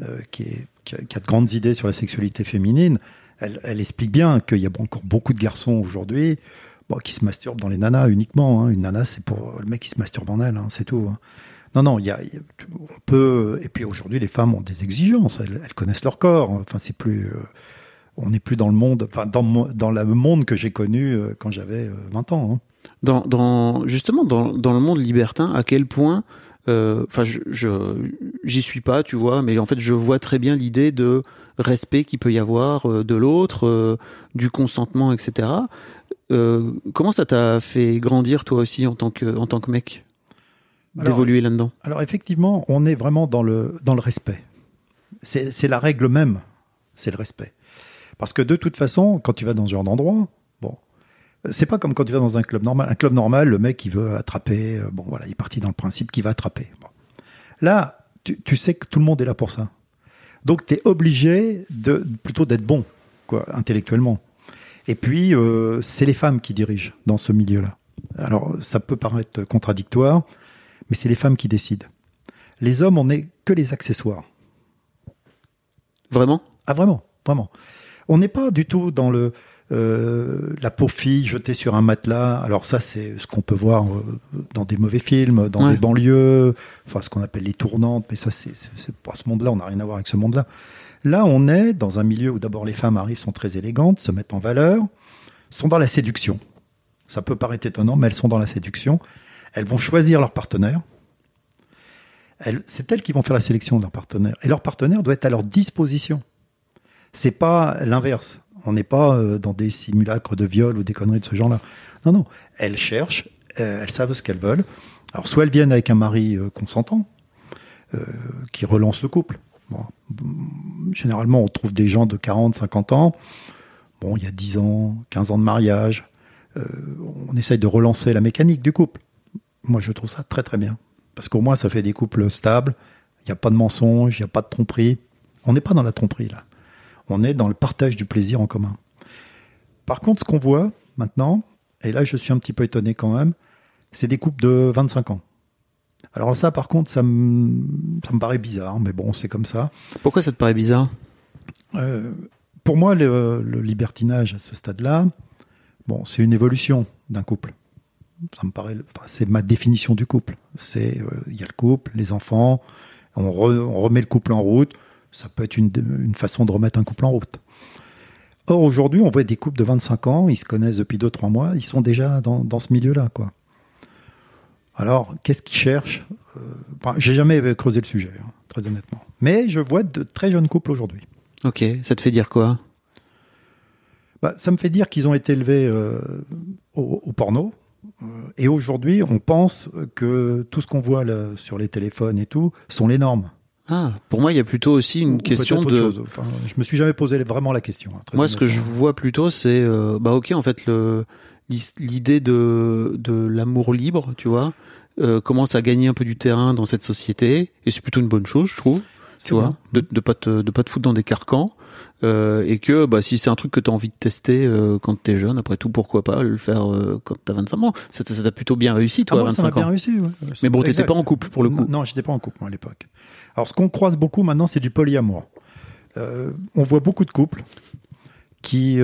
euh, qui, est, qui, a, qui a de grandes idées sur la sexualité féminine. Elle, elle explique bien qu'il y a encore beaucoup de garçons aujourd'hui bon, qui se masturbent dans les nanas uniquement. Hein. Une nana, c'est pour le mec qui se masturbe en elle, hein, c'est tout. Hein. Non, non, il y a, on peut. Et puis aujourd'hui, les femmes ont des exigences. Elles, connaissent leur corps. Enfin, c'est plus. euh, on n'est plus dans le monde, enfin dans, dans le monde que j'ai connu euh, quand j'avais euh, 20 ans. hein. Dans, dans justement dans, dans le monde libertin, à quel point, euh, enfin, je, j'y suis pas, tu vois, mais en fait, je vois très bien l'idée de respect qu'il peut y avoir euh, de l'autre, euh, du consentement, etc. Euh, comment ça t'a fait grandir toi aussi en tant que en tant que mec, d'évoluer là-dedans Alors effectivement, on est vraiment dans le, dans le respect. C'est c'est la règle même, c'est le respect. Parce que de toute façon, quand tu vas dans ce genre d'endroit, bon, c'est pas comme quand tu vas dans un club normal. Un club normal, le mec, il veut attraper, euh, bon voilà, il est parti dans le principe qu'il va attraper. Bon. Là, tu, tu sais que tout le monde est là pour ça. Donc tu es obligé de plutôt d'être bon, quoi, intellectuellement. Et puis, euh, c'est les femmes qui dirigent dans ce milieu-là. Alors, ça peut paraître contradictoire, mais c'est les femmes qui décident. Les hommes, on n'est que les accessoires. Vraiment? Ah vraiment, vraiment. On n'est pas du tout dans le euh, la pauvre fille jetée sur un matelas. Alors ça, c'est ce qu'on peut voir euh, dans des mauvais films, dans Ouais. des banlieues, enfin ce qu'on appelle les tournantes. Mais ça, c'est pas ce monde-là. On n'a rien à voir avec ce monde-là. Là, on est dans un milieu où d'abord les femmes arrivent, sont très élégantes, se mettent en valeur, sont dans la séduction. Ça peut paraître étonnant, mais elles sont dans la séduction. Elles vont choisir leur partenaire. Elles- C'est elles qui vont faire la sélection de leur partenaire. Et leur partenaire doit être à leur disposition. C'est pas l'inverse. On n'est pas euh, dans des simulacres de viol ou des conneries de ce genre-là. Non, non. Elles cherchent, euh, elles savent ce qu'elles veulent. Alors, soit elles viennent avec un mari euh, consentant, qui relance le couple. Mm, généralement, on trouve des gens de 40, 50 ans. Bon, il y a 10 ans, 15 ans de mariage. On essaye de relancer la mécanique du couple. Moi, je trouve ça très, très bien. Parce qu'au moins, ça fait des couples stables. Il n'y a pas de mensonge, il n'y a pas de tromperie. On n'est pas dans la tromperie, là. On est dans le partage du plaisir en commun. Par contre, ce qu'on voit maintenant, et là, je suis un petit peu étonné quand même, c'est des couples de 25 ans. Alors ça, par contre, ça me, ça me paraît bizarre, mais bon, c'est comme ça. Pourquoi ça te paraît bizarre? Euh, pour moi, le, le libertinage à ce stade-là, bon, c'est une évolution d'un couple. Ça me paraît, enfin, c'est ma définition du couple. C'est, euh, il y a le couple, les enfants, on, re- on remet le couple en route. Ça peut être une, une façon de remettre un couple en route. Or, aujourd'hui, on voit des couples de 25 ans, ils se connaissent depuis 2-3 mois, ils sont déjà dans, dans ce milieu-là, quoi. Alors, qu'est-ce qu'ils cherchent Euh, enfin, J'ai jamais creusé le sujet, hein, très honnêtement. Mais je vois de très jeunes couples aujourd'hui. Ok, ça te fait dire quoi? Bah, Ça me fait dire qu'ils ont été élevés euh, au, au, porno. Et aujourd'hui, on pense que tout ce qu'on voit là, sur les téléphones et tout sont les normes. Ah, pour moi, il y a plutôt aussi une Ou question de. chose. Enfin, je me suis jamais posé vraiment la question. hein, Moi, ce que je vois plutôt, c'est euh, bah ok, en fait, l'idée de de l'amour libre, tu vois, euh, commence à gagner un peu du terrain dans cette société, et c'est plutôt une bonne chose, je trouve. Tu vois, de, de pas te de pas te foutre dans des carcans, euh, et que bah si c'est un truc que t'as envie de tester euh, quand t'es jeune, après tout, pourquoi pas le faire euh, quand t'as 25 ans. Ça t'a plutôt bien réussi, Ah, toi, à moi, ça m'a 25 bien réussi. ouais. Mais bon, t'étais pas en couple pour le coup. Non, non, j'étais pas en couple moi, à l'époque. Alors, ce qu'on croise beaucoup maintenant, c'est du polyamour. On voit beaucoup de couples qui,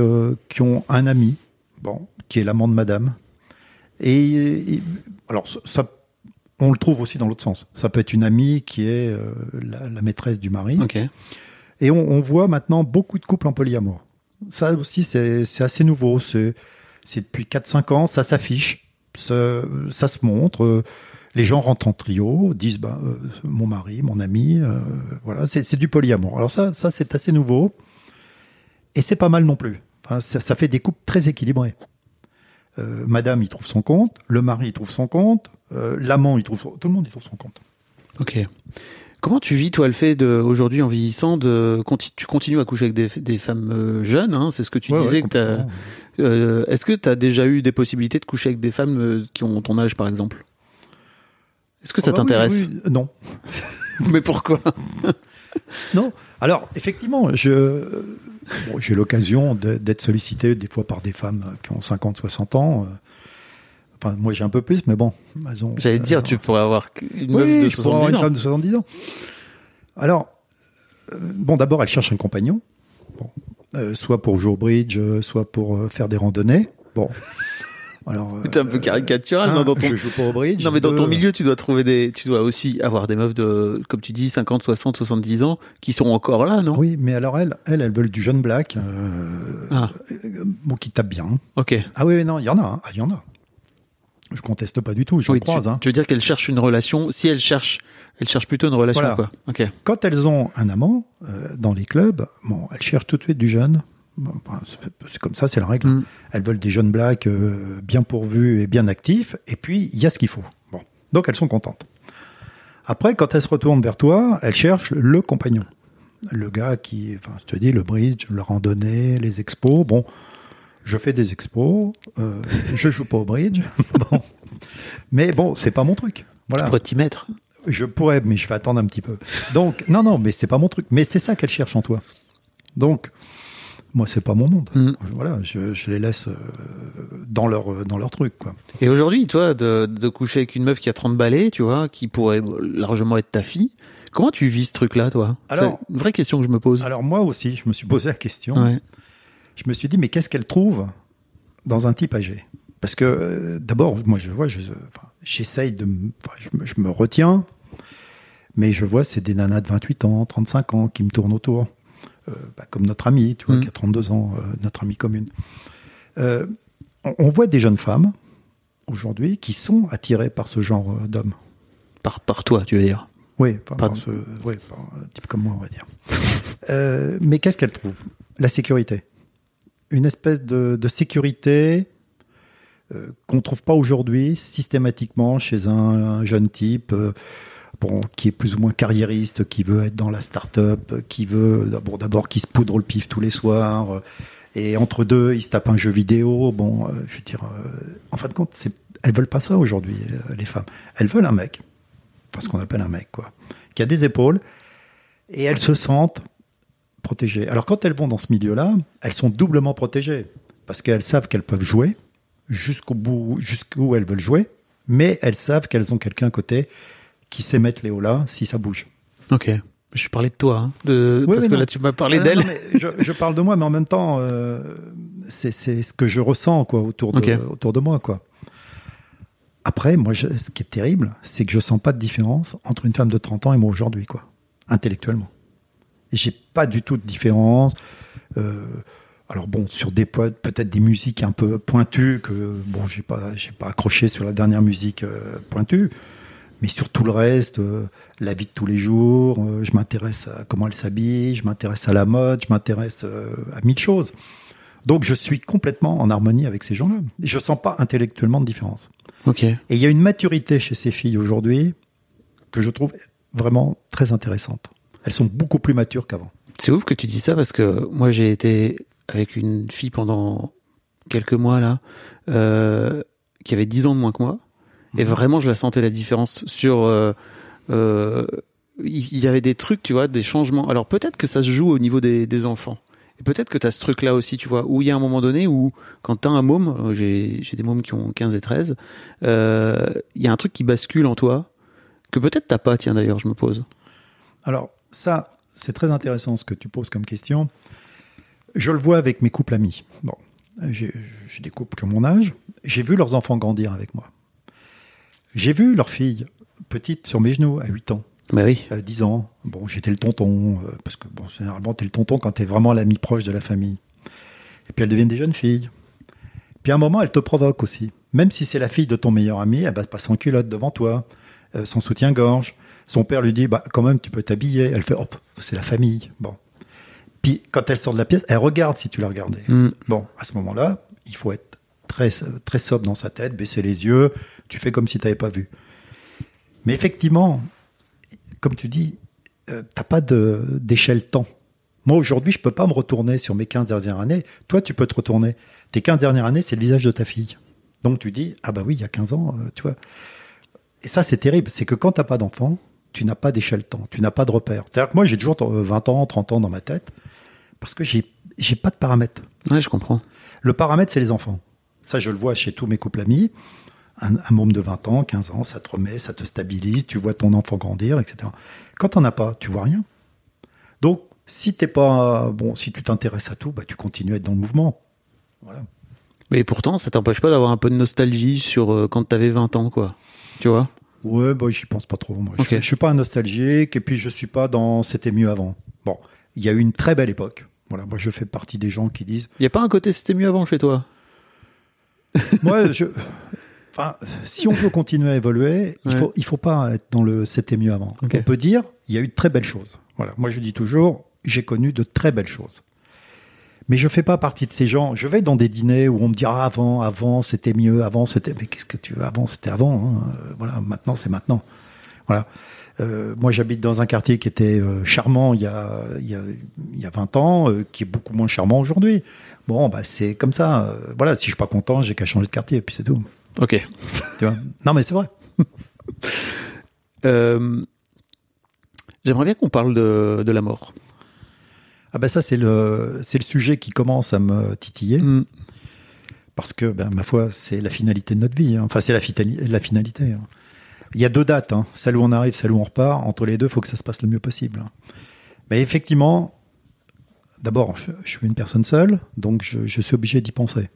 qui ont un ami, bon, qui est l'amant de madame. Et, et- alors, ça- ça, on le trouve aussi dans l'autre sens. Ça peut être une amie qui est la, la maîtresse du mari. Ok. Et on, on voit maintenant beaucoup de couples en polyamour. Ça aussi, c'est assez nouveau. C'est depuis 4-5 ans, ça s'affiche, ça, ça se montre. Les gens rentrent en trio, disent bah, euh, mon mari, mon ami, euh, voilà, c'est du polyamour. Alors ça, ça c'est assez nouveau et c'est pas mal non plus. Ça, ça fait des couples très équilibrés. Euh, Madame, il trouve son compte, le mari, il trouve son compte, euh, l'amant, il trouve son- tout le monde, il trouve son compte. Ok. Comment tu vis, toi, le fait de, aujourd'hui, en vieillissant, de, conti- tu continues à coucher avec des, des femmes euh, jeunes, hein, c'est ce que tu Ouais, disais ouais, que euh, est-ce que tu as déjà eu des possibilités de coucher avec des femmes euh, qui ont ton âge, par exemple? Est-ce que ça Ah bah t'intéresse? oui, Non. Mais pourquoi? Non. Alors, effectivement, je, bon, j'ai l'occasion d'être sollicité des fois par des femmes qui ont 50, 60 ans. Enfin, moi, j'ai un peu plus, mais bon. elles ont- J'allais te dire, ont- tu pourrais avoir une Oui, meuf de je pourrais avoir 70 une femme de 70 ans. Alors, euh, bon, d'abord, elle cherche un compagnon. Bon, euh, soit pour jouer au bridge, euh, soit pour euh, faire des randonnées. Bon. Alors, T'es un peu caricatural, un, non, dans ton, je joue pas au bridge. non, mais dans ton milieu, tu dois trouver des, tu dois aussi avoir des meufs de, comme tu dis, 50, 60, 70 ans, qui sont encore là, non? Oui, mais alors elles, elles, elles veulent du jeune black, Ah. bon, qui tape bien. Ok. Ah oui, oui, non, il y en a, hein. Ah, il y en a. Je conteste pas du tout, j'en Oui, tu, hein. tu veux dire qu'elles cherchent une relation, si elles cherchent, elles cherchent plutôt une relation, Voilà. quoi. Ok. Quand elles ont un amant euh, dans les clubs, bon, elles cherchent tout de suite du jeune. Bon, c'est- comme ça, c'est la règle. Mm. Elles veulent des jeunes blacks euh, bien pourvus et bien actifs, et puis il y a ce qu'il faut. Bon, donc elles sont contentes. Après, quand elles se retournent vers toi, elles cherchent le compagnon, le gars qui, enfin, je te dis, le bridge, la randonnée, les expos. Bon, je fais des expos, euh, je joue pas au bridge, bon, mais bon, c'est pas mon truc. Voilà. Tu pourrais t'y mettre. Je pourrais, mais je vais attendre un petit peu. Donc, non, non, mais c'est pas mon truc. Mais c'est ça qu'elle cherche en toi. Donc, moi, c'est pas mon monde. Mm. Voilà, je, je les laisse euh, dans leur euh, dans leur truc, quoi. Et aujourd'hui, toi, de, de coucher avec une meuf qui a 30 balais, tu vois, qui pourrait largement être ta fille, comment tu vis ce truc-là, toi? Alors- C'est une vraie question que je me pose. Alors moi aussi, je me suis posé la question. Ouais. Je me suis dit, mais qu'est-ce qu'elle trouve dans un type âgé? Parce que euh, d'abord, moi, je vois, je- j'essaye de, je, me- je me retiens, mais je vois, c'est des nanas de 28 ans, 35 ans qui me tournent autour, Euh, bah, comme notre amie, tu vois, Mm. qui a 32 ans, euh, notre amie commune. On, on voit des jeunes femmes aujourd'hui qui sont attirées par ce genre d'hommes. Par, par toi, tu veux dire? Oui, par, ce, oui, par un type comme moi, on va dire. Mais qu'est-ce qu'elle trouve? La sécurité. Une espèce de, de sécurité euh, qu'on trouve pas aujourd'hui systématiquement chez un, un jeune type euh, bon, qui est plus ou moins carriériste, qui veut être dans la start-up, qui veut d'abord d'abord qui se poudre le pif tous les soirs. euh, et entre deux, il se tape un jeu vidéo. Bon, euh, je veux dire, euh, en fin de compte, c'est, elles veulent pas ça aujourd'hui, euh, les femmes. Elles veulent un mec, enfin ce qu'on appelle un mec, quoi, qui a des épaules, et elles se sentent protégées. Alors quand elles vont dans ce milieu-là, elles sont doublement protégées, parce qu'elles savent qu'elles peuvent jouer jusqu'au bout, jusqu'où elles veulent jouer, mais elles savent qu'elles ont quelqu'un à côté qui sait mettre les là si ça bouge. Ok. Je parlais de toi, hein, de, Oui, parce que non. là, tu m'as parlé Ah, d'elle. je, je parle de moi, mais en même temps, euh, c'est ce que je ressens quoi autour de, autour de moi quoi. Après, moi, je- ce qui est terrible, c'est que je sens pas de différence entre une femme de 30 ans et moi aujourd'hui, quoi, intellectuellement. J'ai pas du tout de différence. Euh, alors bon, sur des peut-être des musiques un peu pointues que bon, j'ai pas, j'ai pas accroché sur la dernière musique euh, pointue, mais sur tout le reste, euh, la vie de tous les jours, euh, je m'intéresse à comment elle s'habille, je m'intéresse à la mode, je m'intéresse à mille choses. Donc je suis complètement en harmonie avec ces gens-là. Je sens pas intellectuellement de différence. Ok. Et il y a une maturité chez ces filles aujourd'hui que je trouve vraiment très intéressante. Elles sont beaucoup plus matures qu'avant. C'est ouf que tu dis ça parce que moi j'ai été avec une fille pendant quelques mois là, euh, qui avait 10 ans de moins que moi. Et vraiment, je la sentais la différence sur. euh, euh, il y avait des trucs, tu vois, des changements. Alors peut-être que ça se joue au niveau des, des enfants. Et peut-être que tu as ce truc-là aussi, tu vois, où il y a un moment donné où, quand tu as un môme, euh, j'ai j'ai des mômes qui ont 15 et 13, euh, il y a un truc qui bascule en toi, que peut-être t'as pas, tiens d'ailleurs, je me pose. Alors ça, c'est très intéressant ce que tu poses comme question. Je le vois avec mes couples amis. Bon, j'ai des couples qui ont mon âge. J'ai vu leurs enfants grandir avec moi. J'ai vu leur fille petite sur mes genoux à 8 ans. Bah oui. à 10 ans. Bon, j'étais le tonton, euh, parce que bon, généralement, t'es le tonton quand t'es vraiment l'ami proche de la famille. Et puis elles deviennent des jeunes filles. Puis à un moment, elles te provoquent aussi. Même si c'est la fille de ton meilleur ami, elle va passer en culotte devant toi, euh, son soutien-gorge. Son père lui dit, bah, quand même, tu peux t'habiller. Elle fait, hop, c'est la famille. Bon. Puis quand elle sort de la pièce, elle regarde si tu l'as regardée. Mm. Bon, à ce moment-là, il faut être très, très sobre dans sa tête, baisser les yeux, tu fais comme si tu n'avais pas vu. Mais effectivement, comme tu dis, euh, t'as pas de- d'échelle temps. Moi, aujourd'hui, je peux pas me retourner sur mes 15 dernières années. Toi, tu peux te retourner. Tes 15 dernières années, c'est le visage de ta fille. Donc, tu dis, ah bah oui, il y a 15 ans, euh, tu vois. Et ça, c'est terrible. C'est que quand t'as pas d'enfant, tu n'as pas d'échelle temps. Tu n'as pas de repère. C'est-à-dire que moi, j'ai toujours euh, 20 ans, 30 ans dans ma tête parce que j'ai j'ai pas de paramètres. Ouais, je comprends. Le paramètre, c'est les enfants. Ça, je le vois chez tous mes couples amis. Un, un môme de 20 ans, 15 ans, ça te remet, ça te stabilise, tu vois ton enfant grandir, etc. Quand t'en as pas, tu vois rien. Donc, si t'es pas, bon, si tu t'intéresses à tout, bah, tu continues à être dans le mouvement. Voilà. Mais pourtant, ça t'empêche pas d'avoir un peu de nostalgie sur euh, quand t'avais 20 ans, quoi. Tu vois? Ouais, bah, j'y pense pas trop. Moi. Je, je suis pas un nostalgique, et puis je suis pas dans c'était mieux avant. Bon, il y a eu une très belle époque. Voilà, moi, je fais partie des gens qui disent Y a pas un côté c'était mieux avant chez toi? Moi, je. Enfin, si on veut continuer à évoluer, il faut il faut pas être dans le c'était mieux avant. On peut dire il y a eu de très belles choses. Voilà. Moi, je dis toujours j'ai connu de très belles choses. Mais je fais pas partie de ces gens. Je vais dans des dîners où on me dit ah, avant, avant c'était mieux, avant c'était. Mais qu'est-ce que tu veux Avant c'était avant. hein. Euh, Voilà. Maintenant c'est maintenant. Voilà. Euh, moi, j'habite dans un quartier qui était euh, charmant il y a, il y a, il y a 20 ans, euh, qui est beaucoup moins charmant aujourd'hui. Bon, bah, c'est comme ça. Euh, voilà, si je suis pas content, j'ai qu'à changer de quartier, et puis c'est tout. Ok. Tu vois? Non, mais c'est vrai. Euh, J'aimerais bien qu'on parle de, de la mort. Ah ben ça, c'est le, c'est le sujet qui commence à me titiller, Mm. parce que, ben, ma foi, c'est la finalité de notre vie. hein. Enfin, c'est la, la finalité. hein. Il y a deux dates, hein. celle où on arrive, celle où on repart. Entre les deux, il faut que ça se passe le mieux possible. hein. Mais effectivement, d'abord, je, je suis une personne seule, donc je, je suis obligé d'y penser.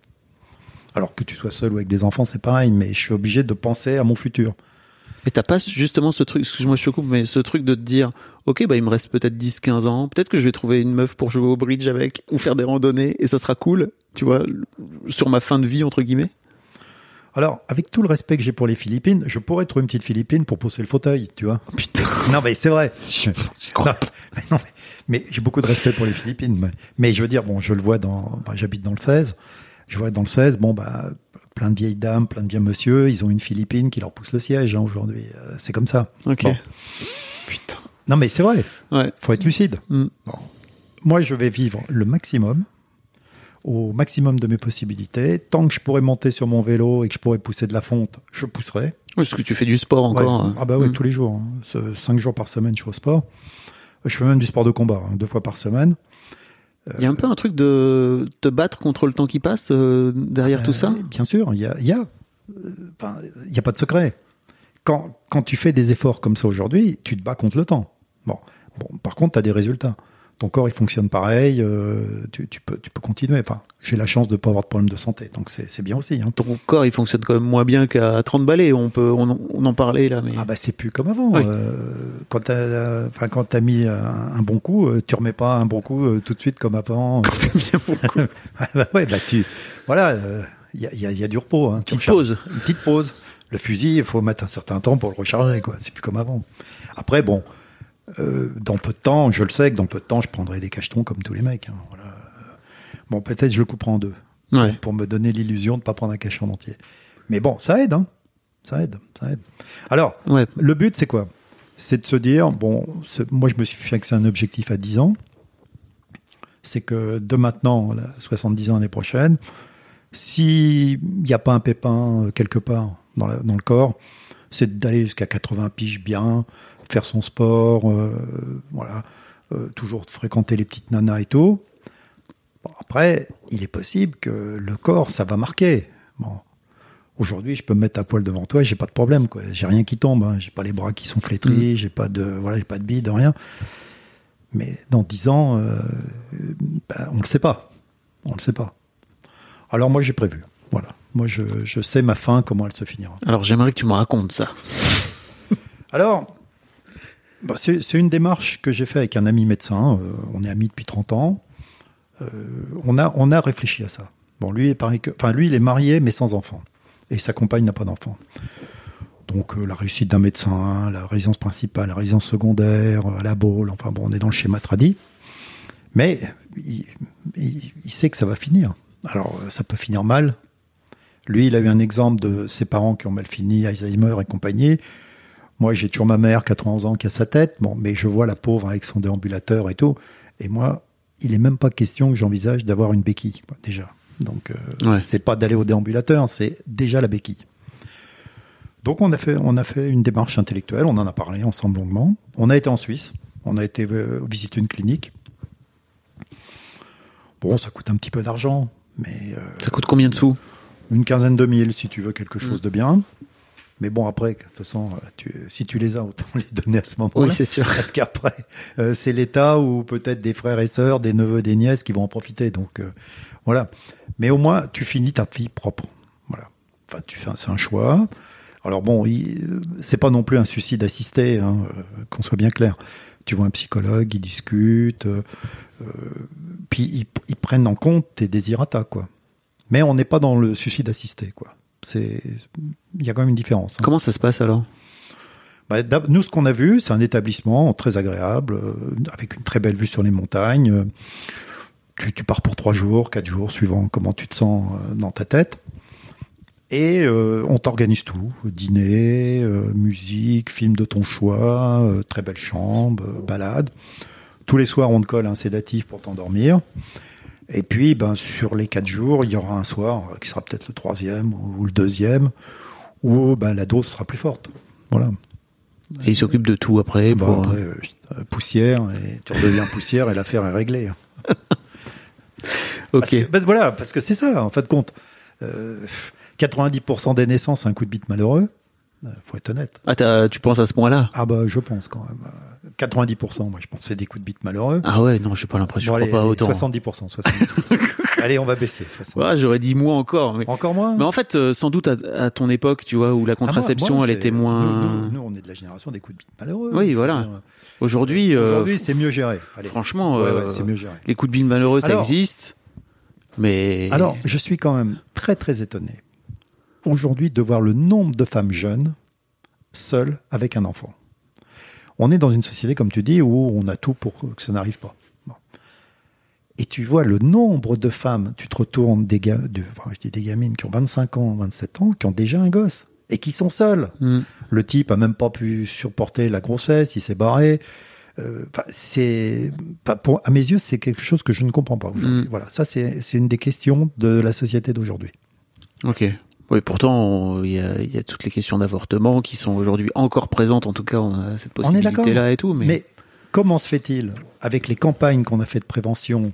Alors que tu sois seul ou avec des enfants, c'est pareil, mais je suis obligé de penser à mon futur. Et t'as pas justement ce truc, excuse-moi je te coupe, mais ce truc de te dire, ok, bah il me reste peut-être 10-15 ans, peut-être que je vais trouver une meuf pour jouer au bridge avec, ou faire des randonnées, et ça sera cool, tu vois, sur ma fin de vie, entre guillemets. Alors, avec tout le respect que j'ai pour les Philippines, je pourrais trouver une petite Philippine pour pousser le fauteuil, tu vois. Putain. Non, mais c'est vrai. J'y Non, mais, non, mais- mais j'ai beaucoup de respect pour les Philippines. Mais, mais je veux dire, bon, je le vois dans. bah, J'habite dans le 16. Je vois dans le 16, bon, bah, plein de vieilles dames, plein de vieux monsieur. Ils ont une Philippine qui leur pousse le siège hein, aujourd'hui. Euh, C'est comme ça. Ok. Bon. Putain. Non, mais c'est vrai. Ouais. faut être lucide. Mm. Bon. Moi, je vais vivre le maximum, au maximum de mes possibilités. Tant que je pourrais monter sur mon vélo et que je pourrais pousser de la fonte, je pousserai. Ouais, Parce que tu fais du sport encore. Ouais. hein. Ah bah ouais, Mm. tous les jours. hein. Cinq jours par semaine, je suis au sport. Je fais même du sport de combat, hein, deux fois par semaine. Il y a un peu un truc de te battre contre le temps qui passe euh, derrière tout Euh, ça? Bien sûr, il y a, il y a, euh, enfin, a pas de secret. Quand, quand tu fais des efforts comme ça aujourd'hui, tu te bats contre le temps. Bon, bon par contre, tu as des résultats. Ton corps, il fonctionne pareil, euh, tu, tu peux, tu peux continuer. Enfin, j'ai la chance de pas avoir de problème de santé, donc c'est c'est bien aussi. Hein. Ton corps, il fonctionne quand même moins bien qu'à 30 balais. On peut, on, on en parlait là, mais. Ah bah c'est plus comme avant. Oui. Euh, quand t'as, enfin quand t'as mis un, un bon coup, euh, tu remets pas un bon coup euh, tout de suite comme avant. ouais, bah, ouais, bah tu, voilà, il y, a, y a- y a du repos. Hein. Tu Petite pause. Une petite pause. Le fusil, il faut mettre un certain temps pour le recharger, quoi. C'est plus comme avant. Après, bon, euh, dans peu de temps, je le sais que dans peu de temps, je prendrai des cachetons comme tous les mecs. hein, voilà. Bon, peut-être je le couperai en deux Ouais. pour me donner l'illusion de pas prendre un cachet en entier. Mais bon, ça aide, hein. Ça aide, ça aide. Alors, Ouais. le but, c'est quoi? C'est de se dire, bon, moi, je me suis fixé un objectif à 10 ans. C'est que de maintenant, là, 70 ans l'année prochaine, s'il n'y a pas un pépin euh, quelque part dans, la- dans le corps, c'est d'aller jusqu'à 80 piges bien, faire son sport, euh, voilà, euh, toujours fréquenter les petites nanas et tout. Bon, après, il est possible que le corps, ça va marquer. Bon. Aujourd'hui, je peux me mettre à poil devant toi, j'ai pas de problème, quoi. J'ai rien qui tombe, hein. j'ai pas les bras qui sont flétris, j'ai pas de, voilà, j'ai pas de bide, rien. Mais dans dix ans, euh, ben, on le sait pas, on le sait pas. Alors moi, j'ai prévu, voilà. Moi, je, je sais ma fin, comment elle se finira. Alors j'aimerais que tu me racontes ça. Alors, bah, c'est une démarche que j'ai fait avec un ami médecin. euh, on est amis depuis 30 ans. Euh, on, a, on a réfléchi à ça. Bon, lui, est pareil que, enfin, lui, il est marié, mais sans enfant. Et sa compagne n'a pas d'enfant. Donc, euh, la réussite d'un médecin, la résidence principale, la résidence secondaire, euh, la boule, enfin, bon, on est dans le schéma tradit. Mais il, il- il sait que ça va finir. Alors, ça peut finir mal. Lui, il a eu un exemple de ses parents qui ont mal fini, Alzheimer et compagnie. Moi, j'ai toujours ma mère, 91 ans, qui a sa tête. Bon, mais je vois la pauvre avec son déambulateur et tout. Et moi, il est même pas question que j'envisage d'avoir une béquille, quoi, déjà. Donc, euh, Ouais. c'est pas d'aller au déambulateur, c'est déjà la béquille. Donc, on a fait, on a fait une démarche intellectuelle. On en a parlé ensemble longuement. On a été en Suisse. On a été euh, visiter une clinique. Bon, ça coûte un petit peu d'argent, mais euh, Ça coûte combien de sous? Une quinzaine de mille si tu veux quelque chose de bien. Mais bon, après, de toute façon, euh, tu- si tu les as, autant les donner à ce moment-là. Oui, c'est sûr. Parce qu'après, euh, c'est l'État ou peut-être des frères et sœurs, des neveux, des nièces qui vont en profiter. Donc euh, voilà. Mais au moins, tu finis ta vie propre. Voilà. Enfin, tu fais, c'est un choix. Alors bon, il- c'est pas non plus un suicide assisté, hein, qu'on soit bien clair. Tu vois un psychologue, ils discutent, euh, puis ils, ils prennent en compte tes désirata, quoi. Mais on n'est pas dans le suicide assisté, quoi. C'est, il y a quand même une différence. hein. Comment ça se passe alors? Bah, nous, ce qu'on a vu, c'est un établissement très agréable, euh, avec une très belle vue sur les montagnes. Tu, tu pars pour trois jours, quatre jours, suivant comment tu te sens euh, dans ta tête. Et euh, on t'organise tout dîner, euh, musique, film de ton choix, euh, très belle chambre, balade. Tous les soirs, on te colle un sédatif pour t'endormir. Et puis, ben, sur les quatre jours, il y aura un soir euh, qui sera peut-être le troisième ou le deuxième, où ben, la dose sera plus forte. Voilà. Et il s'occupe de tout après. Pour- après, euh, euh, poussière, et tu redeviens poussière et l'affaire est réglée. ok. Parce que, bah, voilà, parce que c'est ça, en fait, compte. Euh, 90% des naissances, c'est un coup de bite malheureux. Euh, faut être honnête. Ah, tu penses à ce point-là? Ah bah, je pense quand même. Euh, 90%, moi, je pense, c'est des coups de bite malheureux. Ah ouais, non, j'ai pas l'impression. Bon, je allez, crois pas autant. 70%, 70%. allez, on va baisser. 60. Ouais, j'aurais dit moins encore. Mais, Encore moins? Mais en fait, euh, sans doute à, à ton époque, tu vois, où la Ah, moi- contraception, moi, elle était moins. Nous, nous- nous, on est de la génération des coups de bite malheureux. Oui, voilà. Aujourd'hui, euh, Aujourd'hui, c'est mieux géré. Allez. franchement, Ouais, euh, ouais, c'est mieux géré. les coups de bille malheureux, ça existe. Mais. Alors, je suis quand même très très étonné aujourd'hui de voir le nombre de femmes jeunes seules avec un enfant. On est dans une société, comme tu dis, où on a tout pour que ça n'arrive pas. Bon. Et tu vois le nombre de femmes, tu te retournes des ga- de, enfin, je dis des gamines qui ont 25 ans, 27 ans, qui ont déjà un gosse et qui sont seules. Hmm. Le type a même pas pu supporter la grossesse, il s'est barré. Euh, c'est pour à mes yeux, c'est quelque chose que je ne comprends pas. aujourd'hui. Mm. Voilà, ça c'est c'est une des questions de la société d'aujourd'hui. Ok. Oui, pourtant, il y y a toutes les questions d'avortement qui sont aujourd'hui encore présentes. En tout cas, on a cette possibilité-là et tout. Mais, Mais comment se fait-il avec les campagnes qu'on a fait de prévention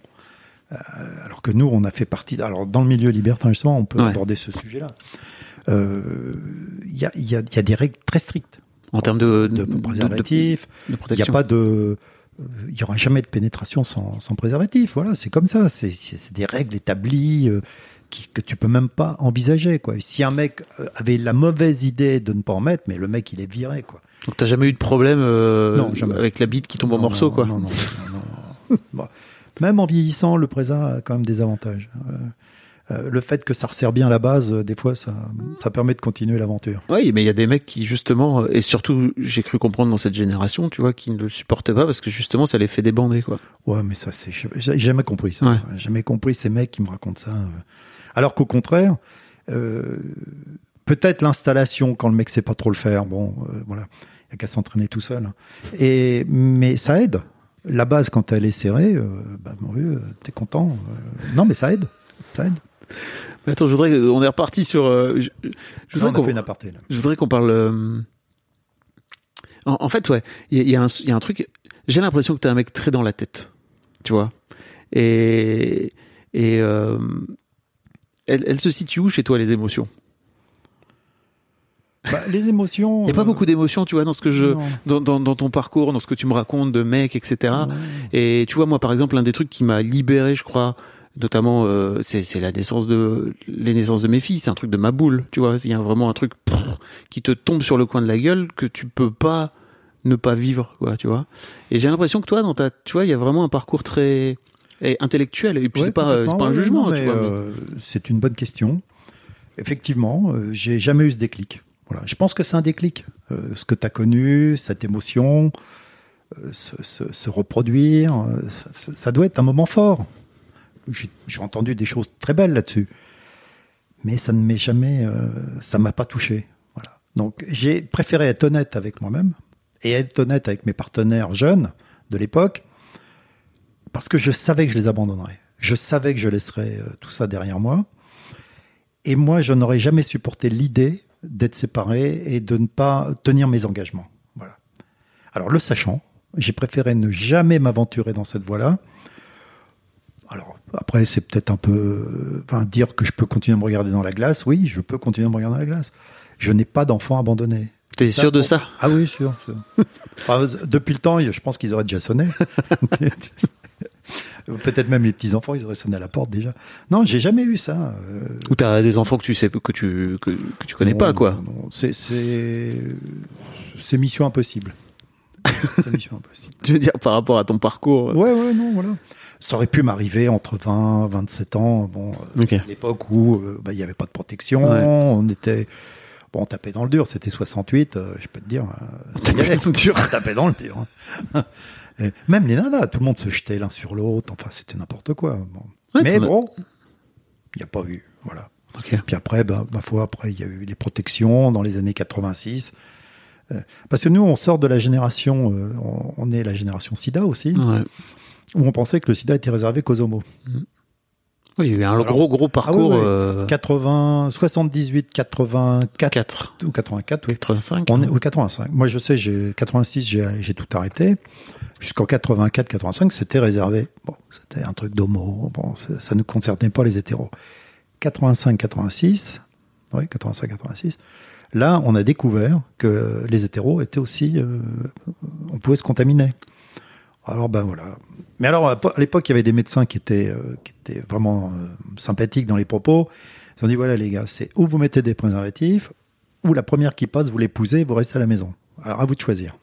euh, alors que nous, on a fait partie. Alors, dans le milieu libertin, justement, on peut Ouais. aborder ce sujet-là. Euh, Il y, a, y a- y a des règles très strictes en termes de, de préservatifs. de Il n'y a pas de. euh, Il n'y aura jamais de pénétration sans, sans préservatif. Voilà, c'est comme ça. C'est- des règles établies que tu peux même pas envisager. Quoi. Si un mec euh, avait la mauvaise idée de ne pas en mettre, mais le mec, il est viré. Quoi. Donc, t'as jamais eu de problème euh, Non, jamais. avec la bite qui tombe en morceaux, non, quoi. Non, non. Bon. Même en vieillissant, le présent a quand même des avantages. Euh, euh, le fait que ça resserre bien la base, des fois, ça, ça permet de continuer l'aventure. Oui, mais il y a des mecs qui justement, et surtout, j'ai cru comprendre dans cette génération, tu vois, qui ne le supportent pas parce que justement, ça les fait débander, quoi. Ouais, mais ça, c'est, j'ai jamais compris ça. Ouais. J'ai jamais compris ces mecs qui me racontent ça. Alors qu'au contraire, euh, peut-être l'installation quand le mec sait pas trop le faire, bon, euh, voilà, il y a qu'à s'entraîner tout seul. hein. Et mais ça aide. La base quand elle est serrée, euh, bah mon vieux, t'es content. non, mais ça aide, ça aide. Mais attends, je voudrais, on est reparti sur. je, voudrais qu'on- fait une aparté. Là. Je voudrais qu'on parle. En, en fait, ouais, il y, y a un truc. J'ai l'impression que t'es un mec très dans la tête, tu vois. Et et euh, elle, elle se situe où chez toi les émotions? Bah, les émotions. Il n'y a pas euh, beaucoup d'émotions, tu vois, dans ce que je, dans, dans, dans ton parcours, dans ce que tu me racontes de mecs, etc. Et tu vois, moi, par exemple, l'un des trucs qui m'a libéré, je crois, notamment, euh, c'est c'est la naissance de les naissances de mes filles. C'est un truc de ma boule, tu vois. Il y a vraiment un truc pff, qui te tombe sur le coin de la gueule que tu peux pas ne pas vivre, quoi, tu vois. Et j'ai l'impression que toi, dans ta, tu vois, il y a vraiment un parcours très et intellectuel. Et puis Ouais, c'est pas, euh, pas un jugement, euh, c'est une bonne question. Effectivement, euh, j'ai jamais eu ce déclic. Voilà, je pense que c'est un déclic. Euh, ce que tu as connu, cette émotion, euh, se, se- se reproduire, euh, ça, ça doit être un moment fort. J'ai entendu des choses très belles là-dessus, mais ça ne m'est jamais, euh, ça m'a pas touché. Voilà. Donc j'ai préféré être honnête avec moi-même et être honnête avec mes partenaires jeunes de l'époque parce que je savais que je les abandonnerais. Je savais que je laisserais euh, tout ça derrière moi. Et moi, je n'aurais jamais supporté l'idée d'être séparé et de ne pas tenir mes engagements. Voilà. Alors, le sachant, j'ai préféré ne jamais m'aventurer dans cette voie-là. Alors, après, c'est peut-être un peu. euh, Enfin, dire que je peux continuer à me regarder dans la glace. Oui, je peux continuer à me regarder dans la glace. Je n'ai pas d'enfant abandonné. T'es sûr de ça? Ah oui, sûr. sûr. Enfin, depuis le temps, je pense qu'ils auraient déjà sonné. Peut-être même les petits enfants, ils auraient sonné à la porte déjà. Non, j'ai jamais eu ça. euh, Ou t'as des enfants que tu sais que tu que, que tu connais non, pas, quoi. C'est c'est mission impossible. c'est mission impossible. Tu veux dire par rapport à ton parcours. Ouais, ouais, non, voilà. Ça aurait pu m'arriver entre 20, 27 ans. Bon, euh, à l'époque où euh, bah, il y avait pas de protection, Ouais. on était bon, on tapait dans le dur. C'était 68, euh, je peux te dire. euh, ça y allait. dur. On tapait dans le dur. Et même les nanas, tout le monde se jetait l'un sur l'autre. Enfin, c'était n'importe quoi. Bon. Ouais, Mais bon, il n'y a pas eu. Voilà. Puis après, ben, ma foi, après, il y a eu les protections dans les années 86. Euh, parce que nous, on sort de la génération, euh, on, on est la génération SIDA aussi, Ouais. où on pensait que le SIDA était réservé qu'aux homos. Oui, il y a eu un Alors- gros gros parcours. Ah euh, 80, 78, 84 4, ou 84, oui. 85. On est au 85. Moi, je sais, j'ai 86, j'ai j'ai tout arrêté. Jusqu'en 84, 85, c'était réservé. Bon, c'était un truc d'homo. Bon, ça, ne concernait pas les hétéros. 85, 86, oui, 85, 86. Là, on a découvert que les hétéros étaient aussi, euh, on pouvait se contaminer. Alors ben voilà. Mais alors à l'époque, il y avait des médecins qui étaient euh, qui étaient vraiment euh, sympathiques dans les propos. Ils ont dit voilà les gars, c'est ou vous mettez des préservatifs, ou la première qui passe, vous l'épousez, vous restez à la maison. Alors à vous de choisir.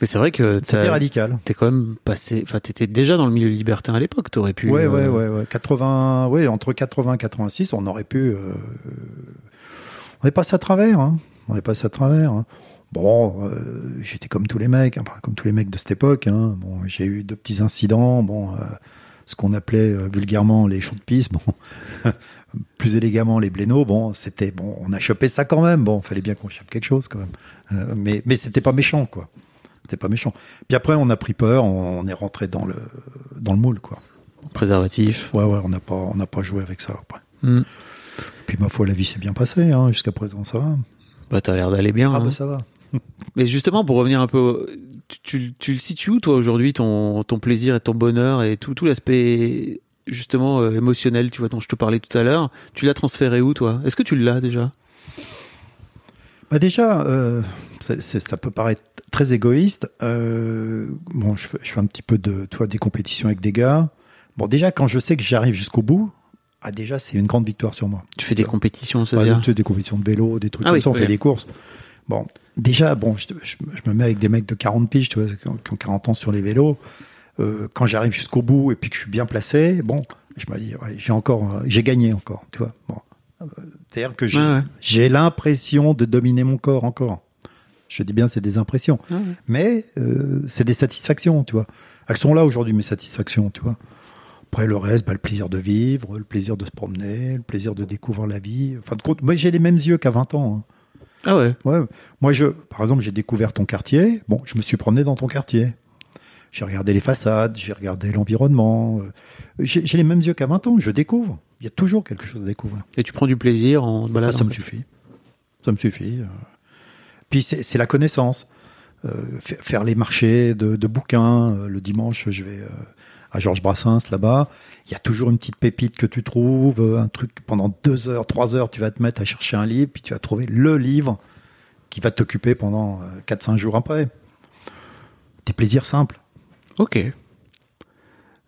Mais c'est vrai que C'était radical. t'es quand même passé. Enfin, t'étais déjà dans le milieu libertin à l'époque. T'aurais pu. Ouais, euh, ouais, ouais, ouais. 80, ouais, entre 80 et 86, on aurait pu. euh, on est passé à travers, hein. On est passé à travers. hein. Bon, euh, j'étais comme tous les mecs, enfin comme tous les mecs de cette époque. Hein. Bon, j'ai eu deux petits incidents. Bon, euh, ce qu'on appelait vulgairement les champs de pisse. Bon, plus élégamment les blénos. Bon, c'était bon. On a chopé ça quand même. Bon, fallait bien qu'on chope quelque chose quand même. Euh, mais mais c'était pas méchant, quoi. C'était pas méchant. Puis après, on a pris peur. On, on est rentré dans le dans le moule, quoi. Préservatif. Ouais, ouais, on n'a pas, on n'a pas joué avec ça après. Hmm. Puis ma foi, la vie s'est bien passée, hein, jusqu'à présent, ça va. Bah, t'as l'air d'aller bien. Ah hein. bah ça va. Mais justement, pour revenir un peu, tu, tu, tu le situes où toi aujourd'hui ton, ton plaisir et ton bonheur et tout, tout l'aspect justement euh, émotionnel, tu vois, dont je te parlais tout à l'heure. Tu l'as transféré où toi? Est-ce que tu l'as déjà? Bah déjà, euh, ça peut paraître très égoïste. Euh, bon, je fais, je fais un petit peu de, toi, des compétitions avec des gars. Bon, déjà, quand je sais que j'arrive jusqu'au bout, ah déjà, c'est une grande victoire sur moi. Tu fais des compétitions, Enfin, c'est-à-dire tu sais, des compétitions de vélo, des trucs Ah comme oui, ça, on oui. fait des courses. Bon, déjà, bon, je, je- je me mets avec des mecs de 40 piges, tu vois, qui ont, qui ont 40 ans sur les vélos. euh, quand j'arrive jusqu'au bout et puis que je suis bien placé, bon, je me dis, ouais, j'ai encore, euh, j'ai gagné encore, tu vois. Bon. Euh, C'est-à-dire que j'ai Ouais, l'impression de dominer mon corps encore. Je dis bien, c'est des impressions. Mais euh, c'est des satisfactions, tu vois. Elles sont là aujourd'hui, mes satisfactions, tu vois. Après, le reste, bah, le plaisir de vivre, le plaisir de se promener, le plaisir de découvrir la vie. Enfin, de compte, moi, j'ai les mêmes yeux qu'à 20 ans. hein. Ah ouais. Ouais. Moi, je, par exemple, j'ai découvert ton quartier. Bon, je me suis promené dans ton quartier. J'ai regardé les façades, j'ai regardé l'environnement. euh, J'ai les mêmes yeux qu'à 20 ans. Je découvre. Il y a toujours quelque chose à découvrir. Et tu prends du plaisir en te Ah, ça me suffit. Ça me suffit. Puis c'est la connaissance. Euh, fa- faire les marchés de, bouquins. euh, Le dimanche, je vais euh, à Georges Brassens là-bas. Il y a toujours une petite pépite que tu trouves, un truc pendant deux heures, trois heures, tu vas te mettre à chercher un livre, puis tu vas trouver le livre qui va t'occuper pendant euh, 4-5 jours après. Des plaisirs simples. Ok.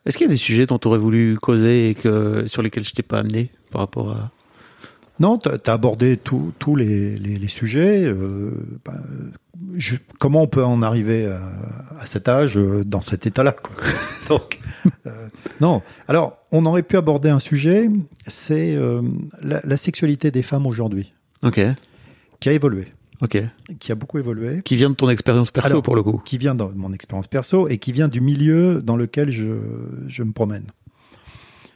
Est-ce qu'il y a des sujets dont tu aurais voulu causer et que, sur lesquels je t'ai pas amené par rapport à. Non, tu as abordé tous les, les, les sujets. euh, bah, je- comment on peut en arriver à, à cet âge, euh, dans cet état-là. Donc, euh, non. Alors, on aurait pu aborder un sujet, c'est euh, la, la sexualité des femmes aujourd'hui, Ok. qui a évolué, Ok. qui a beaucoup évolué, Qui vient de ton expérience perso Alors, pour le coup. qui vient de mon expérience perso et qui vient du milieu dans lequel je, je me promène.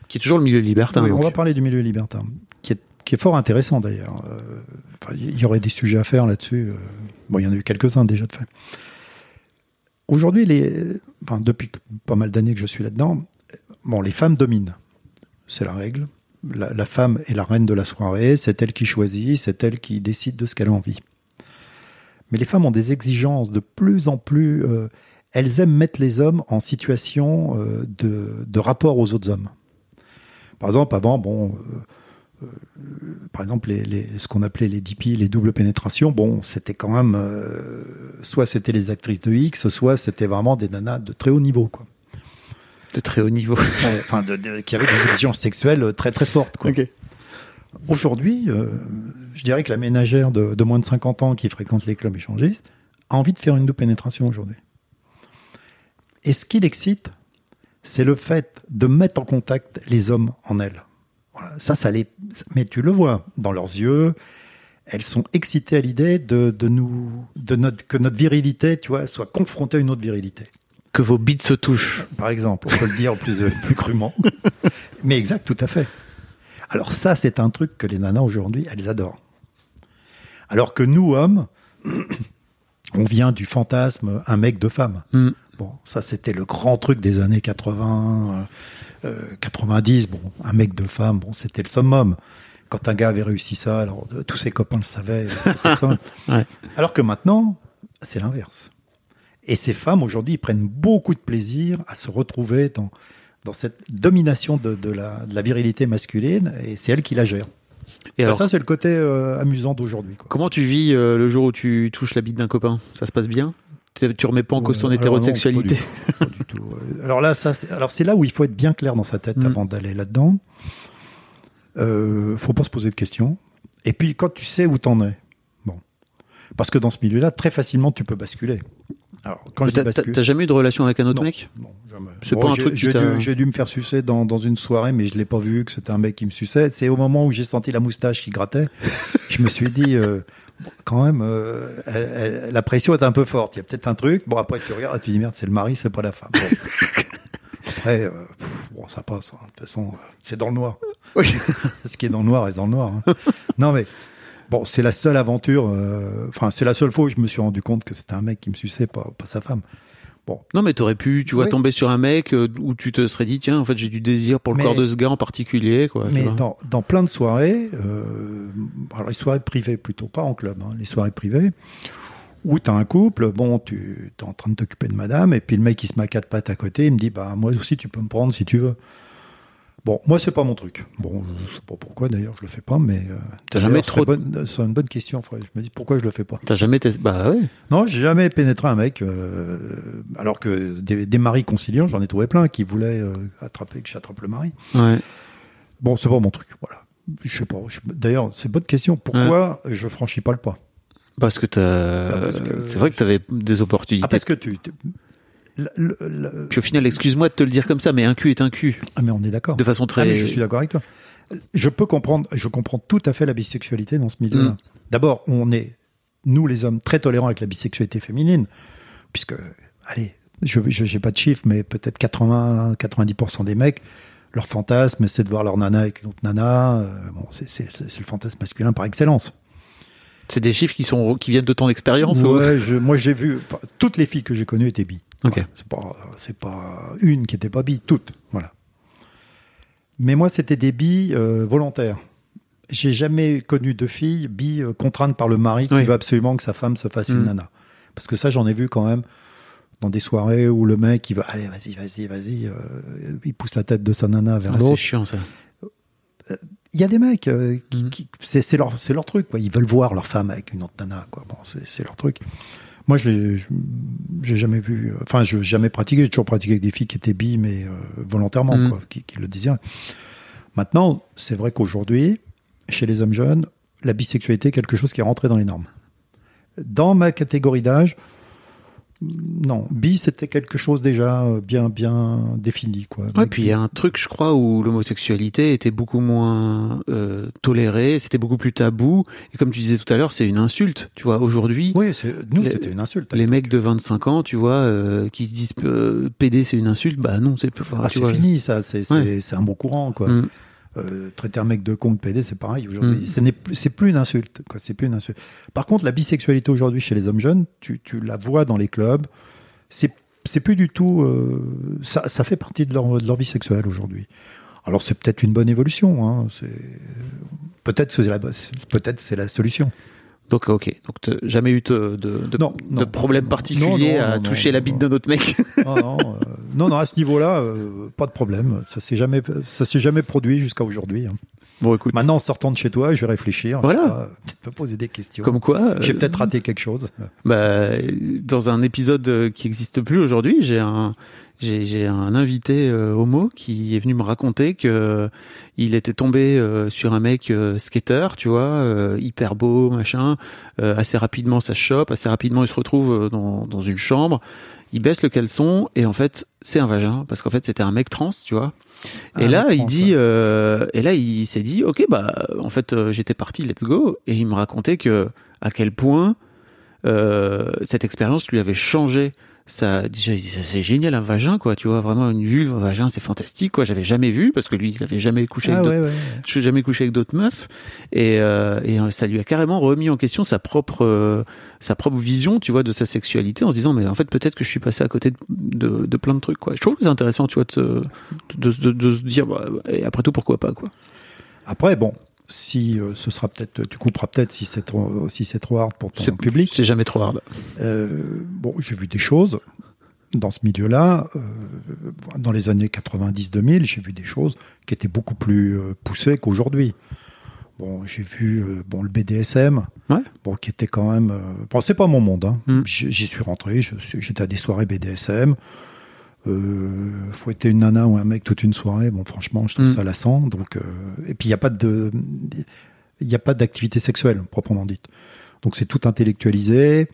Qui est toujours le milieu libertin. Oui, on va parler du milieu libertin, qui est, qui est fort intéressant d'ailleurs. Euh, Il y aurait des sujets à faire là-dessus. euh. Bon, il y en a eu quelques-uns déjà de fait. Aujourd'hui, depuis pas mal d'années que je suis là-dedans, bon, les femmes dominent. C'est la règle. La, femme est la reine de la soirée, c'est elle qui choisit, c'est elle qui décide de ce qu'elle a envie. Mais les femmes ont des exigences de plus en plus. euh, elles aiment mettre les hommes en situation de, de rapport aux autres hommes. Par exemple, avant, bon, par exemple, les, les- ce qu'on appelait les DP, les doubles pénétrations, bon, c'était quand même, euh, soit c'était les actrices de X, soit c'était vraiment des nanas de très haut niveau, quoi. De très haut niveau. Ouais, enfin, de- de- qui avaient des exigences sexuelles très très fortes, quoi. Aujourd'hui, euh, je dirais que la ménagère de, de moins de 50 ans qui fréquente les clubs échangistes a envie de faire une double pénétration aujourd'hui. Et ce qui l'excite, c'est le fait de mettre en contact les hommes en elle. Voilà, ça, ça les. Mais tu le vois dans leurs yeux, elles sont excitées à l'idée de, de nous, de notre, que notre virilité, tu vois, soit confrontée à une autre virilité. Que vos bites se touchent. Par exemple, on peut le dire plus, plus crûment. Mais exact, tout à fait. Alors ça, c'est un truc que les nanas aujourd'hui, elles adorent. Alors que nous, hommes, on vient du fantasme un mec, deux femmes. Mm. Bon, ça, c'était le grand truc des années 80, euh, euh, 90. Bon, un mec, deux femmes, bon, c'était le summum. Quand un gars avait réussi ça, alors euh, tous ses copains le savaient. c'était ça. Ouais. Alors que maintenant, c'est l'inverse. Et ces femmes, aujourd'hui, prennent beaucoup de plaisir à se retrouver dans, dans cette domination de, de la, de la virilité masculine, et c'est elles qui la gèrent. Et alors, ça, c'est le côté euh, amusant d'aujourd'hui. comment tu vis euh, le jour où tu touches la bite d'un copain? Ça se passe bien? Tu remets pas en cause ton Ouais, alors non, hétérosexualité pas du tout, pas du tout. Euh, Alors là, ça, alors c'est là où il faut être bien clair dans sa tête Mm. avant d'aller là-dedans. Euh, faut pas se poser de questions. Et puis quand tu sais où t'en es, bon, parce que dans ce milieu-là, très facilement, tu peux basculer. Alors quand je T'as- jamais eu de relation avec un autre Non. mec? Non, jamais. C'est pas un j'ai- truc J'ai dû, me faire sucer dans, dans une soirée, mais je l'ai pas vu que c'était un mec qui me suçait. C'est au moment où j'ai senti la moustache qui grattait, je me suis dit, euh, quand même, euh, elle- elle- la pression est un peu forte. Il y a peut-être un truc. Bon, après tu regardes, tu dis merde, c'est le mari, c'est pas la femme. Bon. Après, euh, pff, bon, ça passe. hein. De toute façon, c'est dans le noir. Ce qui est dans le noir est dans le noir. hein. Non mais. Bon, c'est la seule aventure, euh, enfin, c'est la seule fois où je me suis rendu compte que c'était un mec qui me suçait, pas, pas sa femme. Bon, Non, mais t'aurais pu, tu vois, Oui. tomber sur un mec euh, où tu te serais dit, tiens, en fait, j'ai du désir pour le Mais- corps de ce gars en particulier, quoi. Mais dans, dans plein de soirées, euh, alors les soirées privées plutôt, pas en club, hein, les soirées privées, où tu as un couple, bon, tu es en train de t'occuper de madame, et puis le mec il se met à quatre pattes à côté, il me dit, bah moi aussi tu peux me prendre si tu veux. Bon, moi c'est pas mon truc. Bon, je sais pas pourquoi d'ailleurs je le fais pas, mais euh, T'as jamais trop- bonne- C'est une bonne question. faudrait- Je me dis pourquoi je le fais pas. T'as jamais testé. Bah ouais. Non, j'ai jamais pénétré un mec, euh, alors que des, des maris conciliants, j'en ai trouvé plein qui voulaient euh, attraper que j'attrape le mari. Ouais. Bon, c'est pas mon truc, voilà. Je sais pas. D'ailleurs, c'est une bonne question. Pourquoi je franchis pas le pas? Parce que. Ah, parce que C'est vrai que t'avais des opportunités. Ah, parce que tu, tu- le- le- le- Puis au final, excuse-moi de te le dire comme ça, mais un cul est un cul. Ah, mais on est d'accord. De façon très. Ah, mais je suis d'accord avec toi. Je peux comprendre, je comprends tout à fait la bisexualité dans ce milieu-là. Mm. D'abord, on est, nous les hommes, très tolérants avec la bisexualité féminine, puisque, allez, je n'ai pas de chiffres, mais peut-être 80-90% des mecs, leur fantasme, c'est de voir leur nana avec une autre nana. euh, bon, c'est c'est- c'est le fantasme masculin par excellence. C'est des chiffres qui sont qui viennent de ton expérience. ou- Ouais, je- moi j'ai vu, toutes les filles que j'ai connues étaient bi. Ok. Voilà, c'est pas, c'est pas une qui était pas bi, toutes. Voilà. Mais moi, c'était des bi euh, volontaires. J'ai jamais connu de filles bi euh, contraintes par le mari qui Oui. veut absolument que sa femme se fasse une Mm. nana. Parce que ça, j'en ai vu quand même dans des soirées où le mec, il va, allez, vas-y, vas-y, vas-y, euh, il pousse la tête de sa nana vers Ah, c'est l'autre. chiant ça. Il y a des mecs, euh, qui, Mhm. qui- c'est c'est leur, c'est leur truc, quoi. Ils veulent voir leur femme avec une autre nana, quoi. Bon, c'est c'est leur truc. Moi, je l'ai, j'ai jamais vu, euh, enfin, je n'ai jamais pratiqué. J'ai toujours pratiqué avec des filles qui étaient bi, mais euh, volontairement, Mhm. quoi, qui, qui le désiraient. Maintenant, c'est vrai qu'aujourd'hui, chez les hommes jeunes, la bisexualité est quelque chose qui est rentré dans les normes. Dans ma catégorie d'âge, non, bi c'était quelque chose déjà euh, bien bien défini, quoi. Ouais, puis il y a un truc, je crois, où l'homosexualité était beaucoup moins euh, tolérée, c'était beaucoup plus tabou. Et comme tu disais tout à l'heure, c'est une insulte. Tu vois, aujourd'hui, Oui, nous c'était une insulte. les mecs de 25 ans, tu vois, euh, qui se disent euh, PD c'est une insulte, bah non, c'est enfin, Ah, c'est fini, ça. C'est Ouais. un bon courant, quoi. Mm. Euh, traiter un mec de con de PD, c'est pareil aujourd'hui. Mm. Ce n'est plus- C'est plus une insulte. C'est plus une insulte. Par contre, la bisexualité aujourd'hui chez les hommes jeunes, tu, tu la vois dans les clubs. C'est c'est plus du tout. euh, ça, ça fait partie de leur, de leur vie sexuelle aujourd'hui. Alors c'est peut-être une bonne évolution. Hein. C'est peut-être c'est la peut-être c'est la solution. Donc ok, donc jamais eu de, de, de, Non, de non. problème Non, particulier à toucher la bite d'un autre mec. Non, non, euh, non, non, à ce niveau-là, euh, pas de problème. Ça s'est jamais, ça s'est jamais produit jusqu'à aujourd'hui. hein. bon écoute, Maintenant, en sortant de chez toi, je vais réfléchir. Voilà. Tu vois, Tu peux poser des questions. comme quoi, euh, J'ai peut-être raté quelque chose. bah, dans un épisode euh, qui n'existe plus aujourd'hui, j'ai un j'ai un invité euh, homo qui est venu me raconter que il était tombé euh, sur un mec euh, skater, tu vois, hyper beau, machin. Assez rapidement, ça se chope. Assez rapidement, il se retrouve dans, dans une chambre. Il baisse le caleçon et en fait, c'est un vagin parce qu'en fait, c'était un mec trans, tu vois. Et Un là, il dit, et là, il s'est dit, ok, bah, en fait, euh, j'étais parti, let's go. Et il me racontait que à quel point euh, cette expérience lui avait changé. Ça, déjà, c'est génial un vagin, quoi. Tu vois, vraiment une vulve, un vagin, c'est fantastique, quoi. J'avais jamais vu parce que lui, il avait jamais couché Ah avec ouais, d'autres- ouais. je suis jamais couché avec d'autres meufs et, euh, et euh, ça lui a carrément remis en question sa propre euh, sa propre vision tu vois de sa sexualité en se disant mais en fait peut-être que je suis passé à côté de, de, de plein de trucs quoi je trouve que c'est intéressant tu vois de, se- de, de, de se dire bah, et après tout pourquoi pas quoi Après, bon, si euh, ce sera peut-être, tu couperas peut-être si c'est trop, si c'est trop hard pour ton public. c'est jamais trop hard Euh, bon, j'ai vu des choses dans ce milieu-là. euh, dans les années 90-2000, j'ai vu des choses qui étaient beaucoup plus poussées qu'aujourd'hui. Bon, j'ai vu bon le BDSM, Ouais. bon qui était quand même. bon, c'est pas mon monde. Hein. Mm. J'y suis rentré. J'étais à des soirées BDSM. Euh, fouetter une nana ou un mec toute une soirée, bon, franchement, je trouve Mm. ça lassant. Donc, euh, et puis il n'y a pas de, il n'y a pas d'activité sexuelle proprement dite. Donc c'est tout intellectualisé.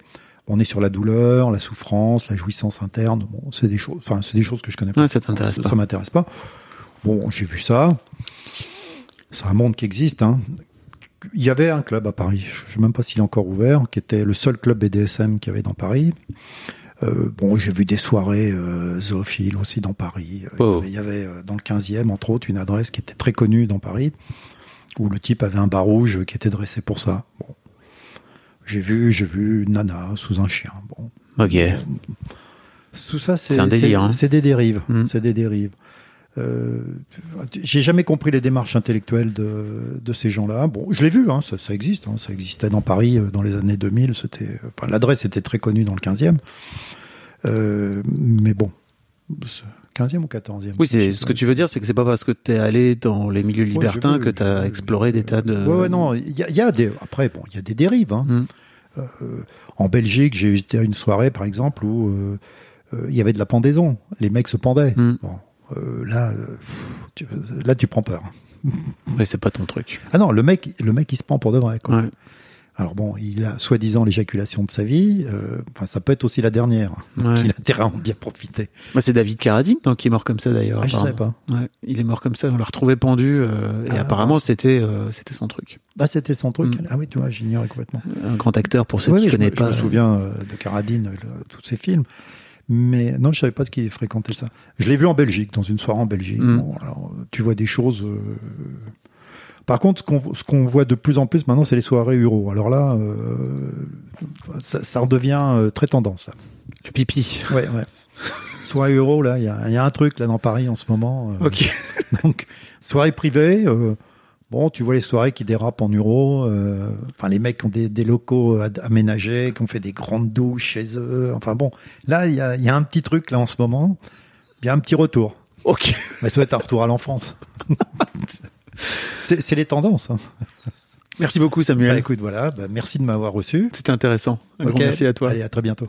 On est sur la douleur, la souffrance, la jouissance interne. Bon, c'est des choses, enfin, c'est des choses que je connais pas. Ouais, ça t'intéresse Ça- pas. Ça m'intéresse pas. Bon, j'ai vu ça. C'est un monde qui existe. Hein. Il y avait un club à Paris, je ne sais même pas s'il est encore ouvert, qui était le seul club BDSM qu'il y avait dans Paris. Euh, bon, j'ai vu des soirées euh, zoophiles aussi dans Paris. Oh. Il y avait, il y avait, euh, dans le 15e, entre autres, une adresse qui était très connue dans Paris, où le type avait un bar rouge qui était dressé pour ça. Bon. J'ai vu, j'ai vu une nana sous un chien. Bon. ok Tout ça, c'est un délire, c'est- hein. C'est des dérives. Mm. C'est des dérives. Euh, j'ai jamais compris les démarches intellectuelles de, de ces gens-là. Bon, je l'ai vu, hein, ça, ça existe. hein, ça existait dans Paris euh, dans les années 2000. C'était, enfin, l'adresse était très connue dans le 15e. Euh, mais bon, c'est 15e ou 14e oui c'est ce que tu veux dire c'est que c'est pas parce que t'es allé dans les milieux libertins que j'ai vu, exploré des tas de Ouais, ouais, non, il y a, il y a des. Après, bon, il y a des dérives. Hein. Mm. Euh, en Belgique, j'ai été à une soirée, par exemple, où euh, euh, il y avait de la pendaison. Les mecs se pendaient. Mm. Bon, euh, là, euh, tu, là, tu prends peur. mais c'est pas ton truc Ah non, le mec, le mec, il se pend pour de vrai. Quoi. ouais. Alors bon, il a soi-disant l'éjaculation de sa vie. euh, Enfin, ça peut être aussi la dernière. Donc, Ouais. il a intérêt à en bien profiter. Bah, c'est David Carradine donc, qui est mort comme ça d'ailleurs. Ah, je savais pas. Ouais, il est mort comme ça. On l'a retrouvé pendu euh, et Ah. apparemment c'était euh, c'était son truc. Ah, c'était son truc. Mm. Ah oui, tu vois, j'ignorais complètement. Un grand acteur pour ceux Ouais, qui je, connaissent pas. je me souviens euh, de Carradine, le- tous ses films. Mais non, je savais pas qu'il fréquentait ça. Je l'ai vu en Belgique, dans une soirée en Belgique. Mm. Bon, alors, tu vois des choses. euh, Par contre, ce qu'on ce qu'on voit de plus en plus maintenant, c'est les soirées Euro. Alors là, euh, ça, ça redevient euh, très tendance. Le pipi. Ouais, ouais. Soirée Euro, là, il y a, y a un truc là dans Paris en ce moment. Ok. donc, soirée privée. Euh, bon, tu vois les soirées qui dérapent en euros. euh, Enfin, les mecs qui ont des, des locaux ad- aménagés, qui ont fait des grandes douches chez eux. Enfin bon, là, il y a, il y a un petit truc là en ce moment. Il y a un petit retour. Ok. Mais être un retour à l'enfance. c'est les tendances. hein. Merci beaucoup Bah, Samuel. écoute, voilà. bah, merci de m'avoir reçu. C'était intéressant. Un grand merci à toi. Allez, à très bientôt.